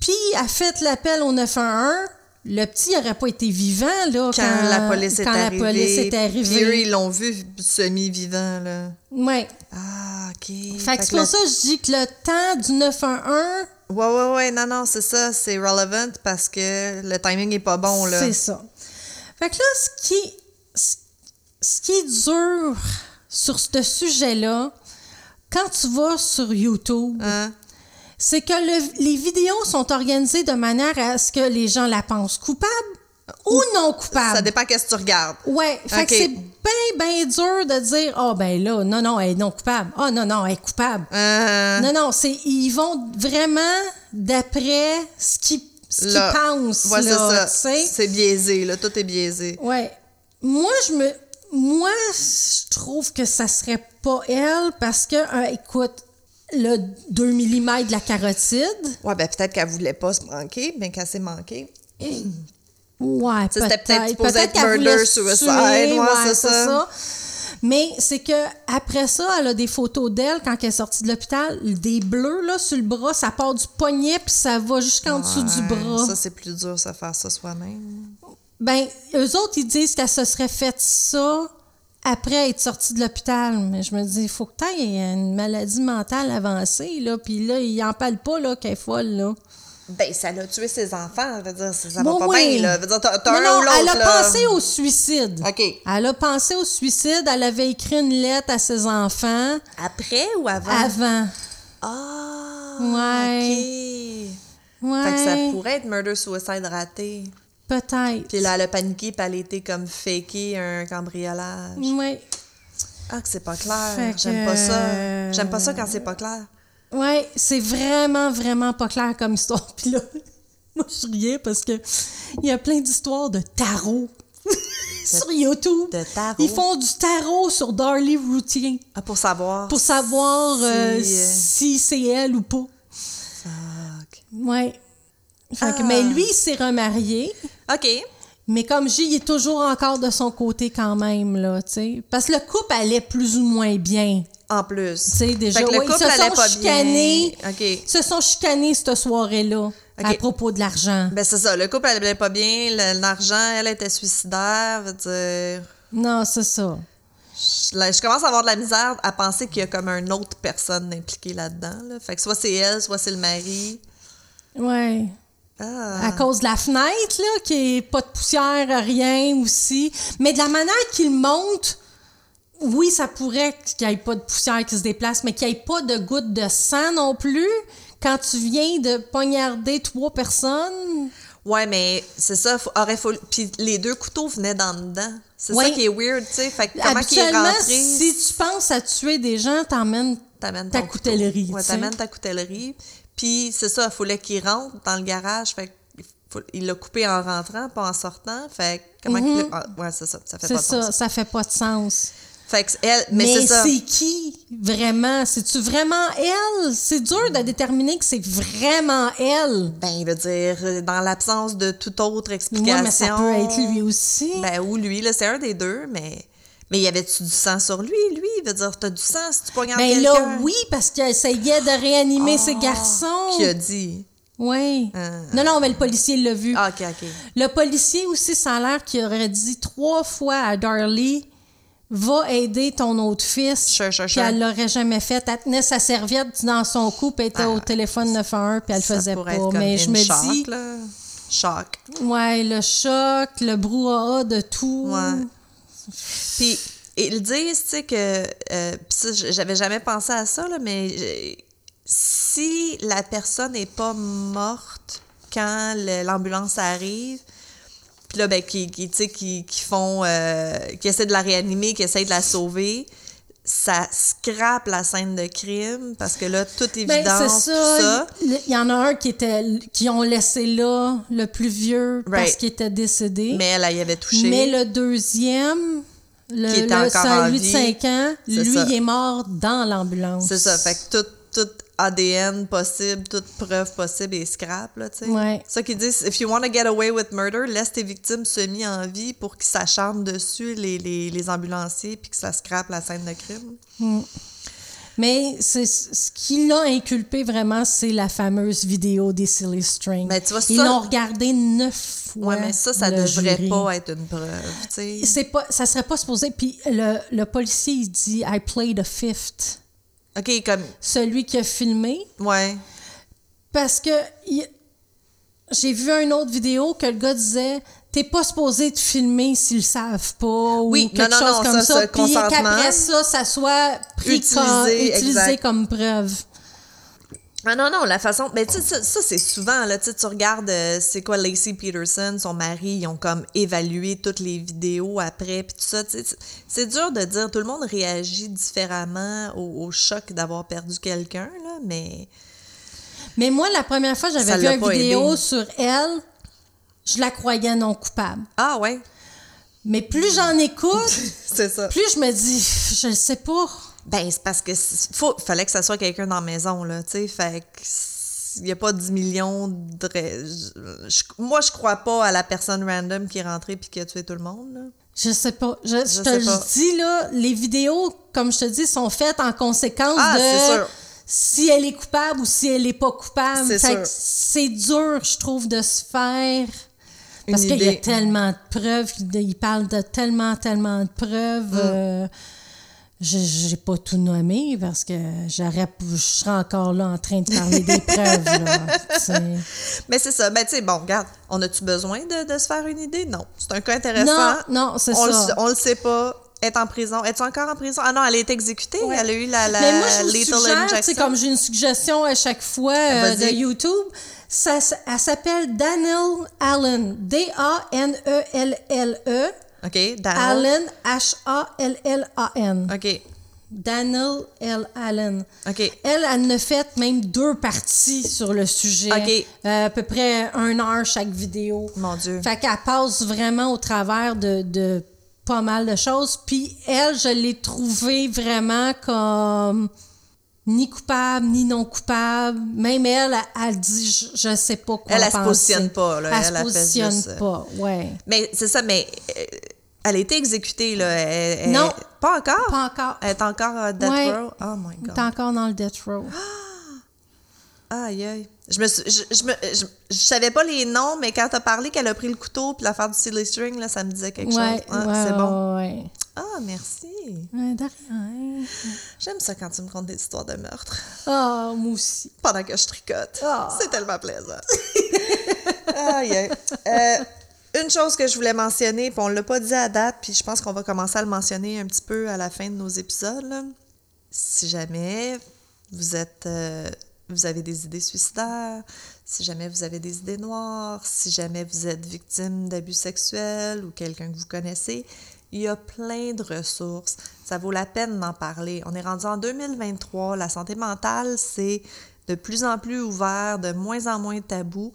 puis a fait l'appel au 911, le petit n'aurait pas été vivant là, Quand, la police est quand la arrivée. police est Puis eux, arrivée. ils l'ont vu semi-vivant, là. Ouais. Ah, OK. Fait que c'est pour ça que je dis que le temps du 911, Ouais, ouais, ouais. Non, non, c'est ça. C'est relevant parce que le timing est pas bon, là. c'est ça. Fait que là, ce qui, ce- ce qui est dur sur ce sujet-là, quand tu vas sur YouTube, Hein? c'est que le- les vidéos sont organisées de manière à ce que les gens la pensent coupable ou non coupable. Ça dépend qu'est-ce que tu regardes. Ouais, fait que c'est bien, bien dur de dire, ah ben là, non, non, elle est non coupable. Ah non, non, elle est coupable. Euh, Non, non, c'est ils vont vraiment d'après ce qu'ils ce qu'ils pensent, Ouais, c'est ça. C'est biaisé, là. Tout est biaisé. Ouais. Moi, je me. Moi, je trouve que ça serait pas elle parce que, euh, écoute, le 2 mm de la carotide. Ouais, ben peut-être qu'elle voulait pas se manquer, mais qu'elle s'est manquée. Ouais, Ça, c'était peut-être. peut-être supposé être qu'elle murder, suicide, tuer, ouais, c'est ça. Mais c'est que après ça, elle a des photos d'elle quand elle est sortie de l'hôpital, des bleus là sur le bras, ça part du poignet puis ça va jusqu'en dessous du Ouais, bras. Ça, c'est plus dur, ça, faire ça soi-même. Ben, eux autres, ils disent qu'elle se serait fait ça après être sortie de l'hôpital. Mais je me dis, il faut que tu aies une maladie mentale avancée, là. Puis là, ils en parlent pas, là, qu'elle est folle, là. Ben, ça l'a tué ses enfants. Je veux dire, ça ça Bon, va pas oui. bien, là. Je veux dire, t'as un non, ou l'autre, elle a là. pensé au suicide. OK. Elle a pensé au suicide. Elle avait écrit une lettre à ses enfants Après ou avant? avant. Ah! Ouais. OK. Ouais. Fait que ça pourrait être murder-suicide raté. Peut-être. Puis là, elle a paniqué, puis elle a été comme faker un cambriolage. Ouais. Ah, que c'est pas clair. Que- J'aime pas ça. J'aime pas ça quand c'est pas clair. Ouais, c'est vraiment, vraiment pas clair comme histoire. <laughs> Puis là, moi, je riais parce que il y a plein d'histoires de tarot <laughs> sur YouTube. de tarot? Ils font du tarot sur Darlie Routine Ah, pour savoir. pour savoir Si, euh, euh, si c'est elle ou pas. Fuck. Ouais. Fait que- Ah. mais lui, il s'est remarié. OK. Mais comme dis, il est toujours encore de son côté quand même, là, tu sais. Parce que le couple allait plus ou moins bien. En plus. Tu sais, déjà, Fait que le ouais, couple ils se allait sont pas chicanés. bien. Se sont chicanés cette soirée-là à propos de l'argent. Ben, c'est ça. Le couple allait pas bien. L'argent, elle était suicidaire. Veut dire. Non, c'est ça. Je, là, je commence à avoir de la misère à penser qu'il y a comme une autre personne impliquée là-dedans. là. Fait que soit c'est elle, soit c'est le mari. Ouais. Ah. À cause de la fenêtre, là, qui est pas de poussière, rien aussi. Mais de la manière qu'il monte, oui, ça pourrait qu'il n'y ait pas de poussière qui se déplace, mais qu'il n'y ait pas de gouttes de sang non plus. Quand tu viens de poignarder trois personnes, Ouais, mais c'est ça. faut- aurait. Puis les deux couteaux venaient dans dedans. C'est Ouais. ça qui est weird, tu sais. Fait que comment qu'il est rentré. si tu penses à tuer des gens, t'emmènes ta couteau. coutellerie, Ouais, t'amènes ta coutellerie. Puis c'est ça, il fallait qu'il rentre dans le garage. Fait il l'a coupé en rentrant, pas en sortant. Fait comment qu'il. ah, ouais, c'est ça. Ça fait pas de ça, sens. ça fait pas de sens. Fait que elle. Mais, Mais c'est qui vraiment? C'est-tu vraiment elle? C'est dur de déterminer que c'est vraiment elle. Ben, je veux dire, dans l'absence de toute autre explication. Mais ça peut être lui aussi. Ben, ou lui, là, c'est un des deux, mais. Mais y avait-tu du sang sur lui, lui? Il veut dire, t'as du sang si tu poignardes Ben quelqu'un? là, oui, parce qu'il essayait de réanimer ses Ah, garçons. Qui a dit? Oui. Ah. Non, non, mais le policier l'a vu. Ah, OK, OK. Le policier aussi, ça a l'air qu'il aurait dit trois fois à Darlie va aider ton autre fils. Sure, sure, Puis sure. elle l'aurait jamais fait. Elle tenait sa serviette dans son cou, puis elle était Ah, au téléphone 911, puis elle le faisait pourrait pas. Mais je me choc, dis, là. Choc. ouais, le choc, le brouhaha de tout. Ouais. Puis, ils disent, tu sais, que. euh, j'avais jamais pensé à ça, mais si la personne n'est pas morte quand l'ambulance arrive, puis là, ben, qui, qui, qui, qui font. euh, qui essaient de la réanimer, qui essaient de la sauver, ça scrape la scène de crime parce que là, toute Ben, évidence, tout ça. Il y en a un qui était qui ont laissé là, le plus vieux, parce qu'il était décédé. Mais elle, elle y avait touché. Mais le deuxième, le, Qui était le encore en de vie. 5 ans, lui, ça. il est mort dans l'ambulance. C'est ça. Fait que tout, tout ADN possible, toute preuve possible est scrap, là, tu sais. Ouais. Ça qu'ils disent. If you want to get away with murder, laisse tes victimes semi en vie pour qu'ils s'acharnent dessus, les, les, les ambulanciers, puis que ça scrape la scène de crime. Mais c'est ce qui l'a inculpé vraiment, c'est la fameuse vidéo des Silly String. Mais tu vois, Ils ça- l'ont regardé neuf fois. Ouais, mais ça, ça le devrait jury. pas être une preuve. C'est pas, ça serait pas supposé. Puis le, le policier, il dit I played a fifth. OK, comme. Celui qui a filmé. Ouais. Parce que il- j'ai vu une autre vidéo que le gars disait T'es pas supposé te filmer s'ils le savent pas ou Oui, quelque non, chose non, comme ça, ça. Puis qu'après ça, ça soit pris Utilisé, comme, utilisé comme preuve. Ah non, non, la façon. Mais tu sais, ça, ça, c'est souvent, là, tu sais, tu regardes, euh, c'est quoi, Lacey Peterson, son mari, ils ont comme évalué toutes les vidéos après, puis tout ça, tu sais. c'est- dur de dire, tout le monde réagit différemment au, au choc d'avoir perdu quelqu'un, là, mais. Mais moi, la première fois, j'avais vu une vidéo aidé. sur elle, je la croyais non coupable. Ah ouais, Mais plus j'en écoute, <laughs> ça. plus je me dis, je le sais pas. Ben, c'est parce que faut, fallait que ça soit quelqu'un dans la maison, là, tu sais, fait que. Il n'y a pas 10 millions de. je- je- moi, je crois pas à la personne random qui est rentrée puis qui a tué tout le monde, là. Je sais pas. Je, je Je te le dis, là, les vidéos, comme je te dis, sont faites en conséquence Ah, de sûr. si elle est coupable ou si elle est pas coupable. C'est dur, je trouve, de se faire. Parce qu'il y a tellement de preuves, il parle de tellement, tellement de preuves. Mm. euh, j'ai pas tout nommé parce que j'aurais, je serais encore là en train de parler des preuves. Là. <laughs> Mais c'est ça. Ben, tu sais, bon, regarde, on a-tu besoin de, de se faire une idée? Non. C'est un cas intéressant. Non, non, c'est ça. Le, on le sait pas. Est en prison. Es-tu encore en prison? Ah non, elle est exécutée. Ouais. Elle a eu la, la Mais moi, je injection. comme j'ai une suggestion à chaque fois euh, de. YouTube, ça, elle s'appelle Daniel Allen. D-A-N-E-L-L-E. OK, Daniel? Allen, H-A-L-L-A-N. OK, Daniel L. Allen. OK. Elle, elle a fait même deux parties sur le sujet. OK. Euh, à peu près un heure chaque vidéo. Mon Dieu. Fait qu'elle passe vraiment au travers de, de pas mal de choses. Puis elle, je l'ai trouvée vraiment comme ni coupable, ni non coupable. Même elle, elle, elle dit, je, sais pas quoi Elle, elle se positionne pas, là. Elle, Elle, se elle fait positionne juste, euh, pas, ouais. Mais c'est ça, mais euh, elle a été exécutée, là. Elle- elle- Non. Pas encore? Pas encore. Elle est encore à death Ouais. row? Oh my God. T'es encore dans le death row. <gasps> Aïe, aïe. Je me je, je, me, je, je savais pas les noms, mais quand t'as parlé qu'elle a pris le couteau puis l'affaire du silly string, là, ça me disait quelque ouais, chose. Ah, ouais, c'est bon. ouais. Ah, merci. Ouais, de rien. J'aime ça quand tu me contes des histoires de meurtre Ah, moi aussi. pendant que je tricote. Ah. C'est tellement plaisant. <laughs> aïe, aïe. Euh, une chose que je voulais mentionner, puis on l'a pas dit à date, puis je pense qu'on va commencer à le mentionner un petit peu à la fin de nos épisodes. là. Si jamais vous êtes, euh, vous avez des idées suicidaires, si jamais vous avez des idées noires, si jamais vous êtes victime d'abus sexuels ou quelqu'un que vous connaissez, il y a plein de ressources. Ça vaut la peine d'en parler. On est rendu en 2023. La santé mentale, c'est de plus en plus ouvert, de moins en moins tabou.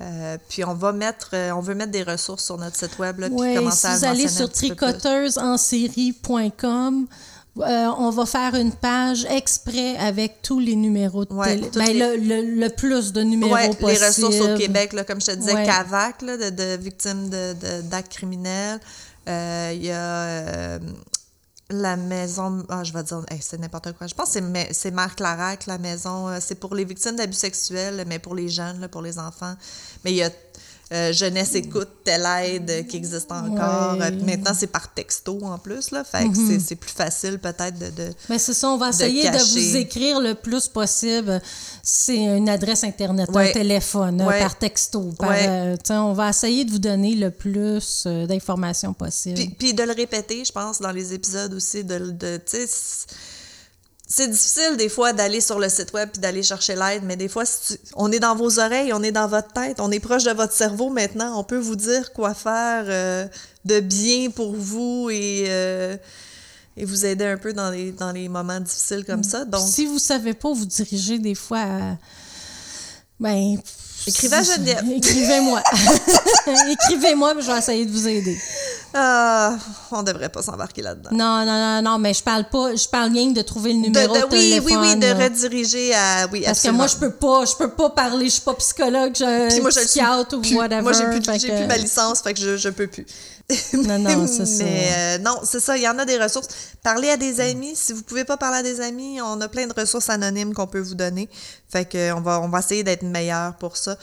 Euh, puis on va mettre, euh, on veut mettre des ressources sur notre site web, là, puis Ouais, commencer si à vous le allez sur tricoteusesensérie.com, euh, on va faire une page exprès avec tous les numéros de Ouais, télé. toutes Ben, les- le, le- le plus de numéros Ouais, possible. les ressources au Québec, là, comme je te disais, Ouais. CAVAC, là, de, de victimes de- de- d'actes criminels. Euh, Il y a euh, la maison. Ah, je vais dire, hey, c'est n'importe quoi. Je pense que c'est Ma- c'est Mère Clarac, la maison. c'est pour les victimes d'abus sexuels, mais pour les jeunes, là, pour les enfants. Mais il y a. euh, Jeunesse écoute telle aide qui existe encore. Ouais. Euh, maintenant, c'est par texto en plus, là. Fait que c'est- plus facile peut-être de. de- Mais c'est ça, on va essayer de, vous écrire le plus possible. C'est une adresse Internet, Ouais. un téléphone, Ouais. par texto. Par, euh, on va essayer de vous donner le plus euh, d'informations possible. Puis, puis de le répéter, je pense, dans les épisodes aussi, de, de c'est- difficile des fois d'aller sur le site web puis d'aller chercher l'aide, mais des fois, si tu- on est dans vos oreilles, on est dans votre tête, on est proche de votre cerveau maintenant, on peut vous dire quoi faire euh, de bien pour vous et, euh, et vous aider un peu dans les, dans les moments difficiles comme ça. Donc, si vous savez pas vous diriger des fois à... Ben... Écrivez à Geneviève. Écrivez-moi. <laughs> Écrivez-moi, je vais essayer de vous aider. ah, on devrait pas s'embarquer là-dedans. Non, non, non, non, mais je parle pas, je parle rien que de trouver le De- numéro de, de- oui, oui, téléphone. oui, de là. rediriger à. Oui, Parce que absolument. moi, je peux pas, je peux pas parler, je suis pas psychologue, je Puis moi, je psychiatre ou whatever. Moi, j'ai plus, j'ai que- plus ma licence, fait que je, je peux plus. <laughs> Non, non, c'est ça. Mais euh, non, c'est ça, il y en a des ressources. Parlez à des amis. Si vous pouvez pas parler à des amis, on a plein de ressources anonymes qu'on peut vous donner. Fait que euh, on va, on va essayer d'être meilleur pour ça.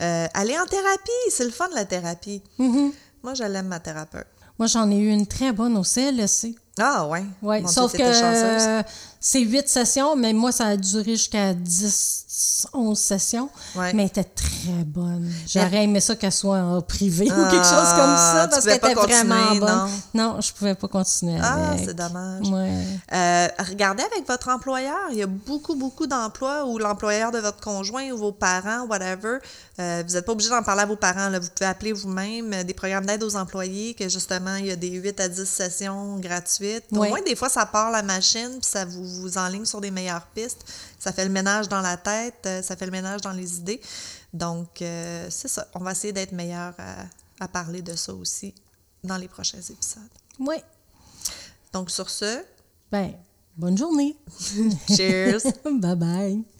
Euh, allez en thérapie, c'est le fun de la thérapie. Mhm. Moi, je l'aime, ma thérapeute. Moi, j'en ai eu une très bonne au CLSC. Ah, ouais. Mon Dieu, sauf que c'est huit sessions, mais moi, ça a duré jusqu'à 10, 11 sessions. Ouais. Mais elle était très bonne. J'aurais aimé ça qu'elle soit en privé ou quelque chose Ah, comme ça, parce qu'elle était vraiment bonne. Non, je pouvais pas continuer Ah, c'est dommage. Ouais. Euh, regardez avec votre employeur. Il y a beaucoup, beaucoup d'emplois où l'employeur de votre conjoint ou vos parents, whatever, euh, vous n'êtes pas obligé d'en parler à vos parents. Là. Vous pouvez appeler vous-même euh, des programmes d'aide aux employés, que justement, il y a des 8 à 10 sessions gratuites. Au Ouais. moins, des fois, ça part la machine, puis ça vous, vous enligne sur des meilleures pistes. Ça fait le ménage dans la tête, euh, ça fait le ménage dans les idées. Donc, euh, c'est ça. On va essayer d'être meilleur à, à parler de ça aussi dans les prochains épisodes. Oui. Donc, sur ce, Ben, bonne journée. <laughs> cheers! <laughs> bye bye.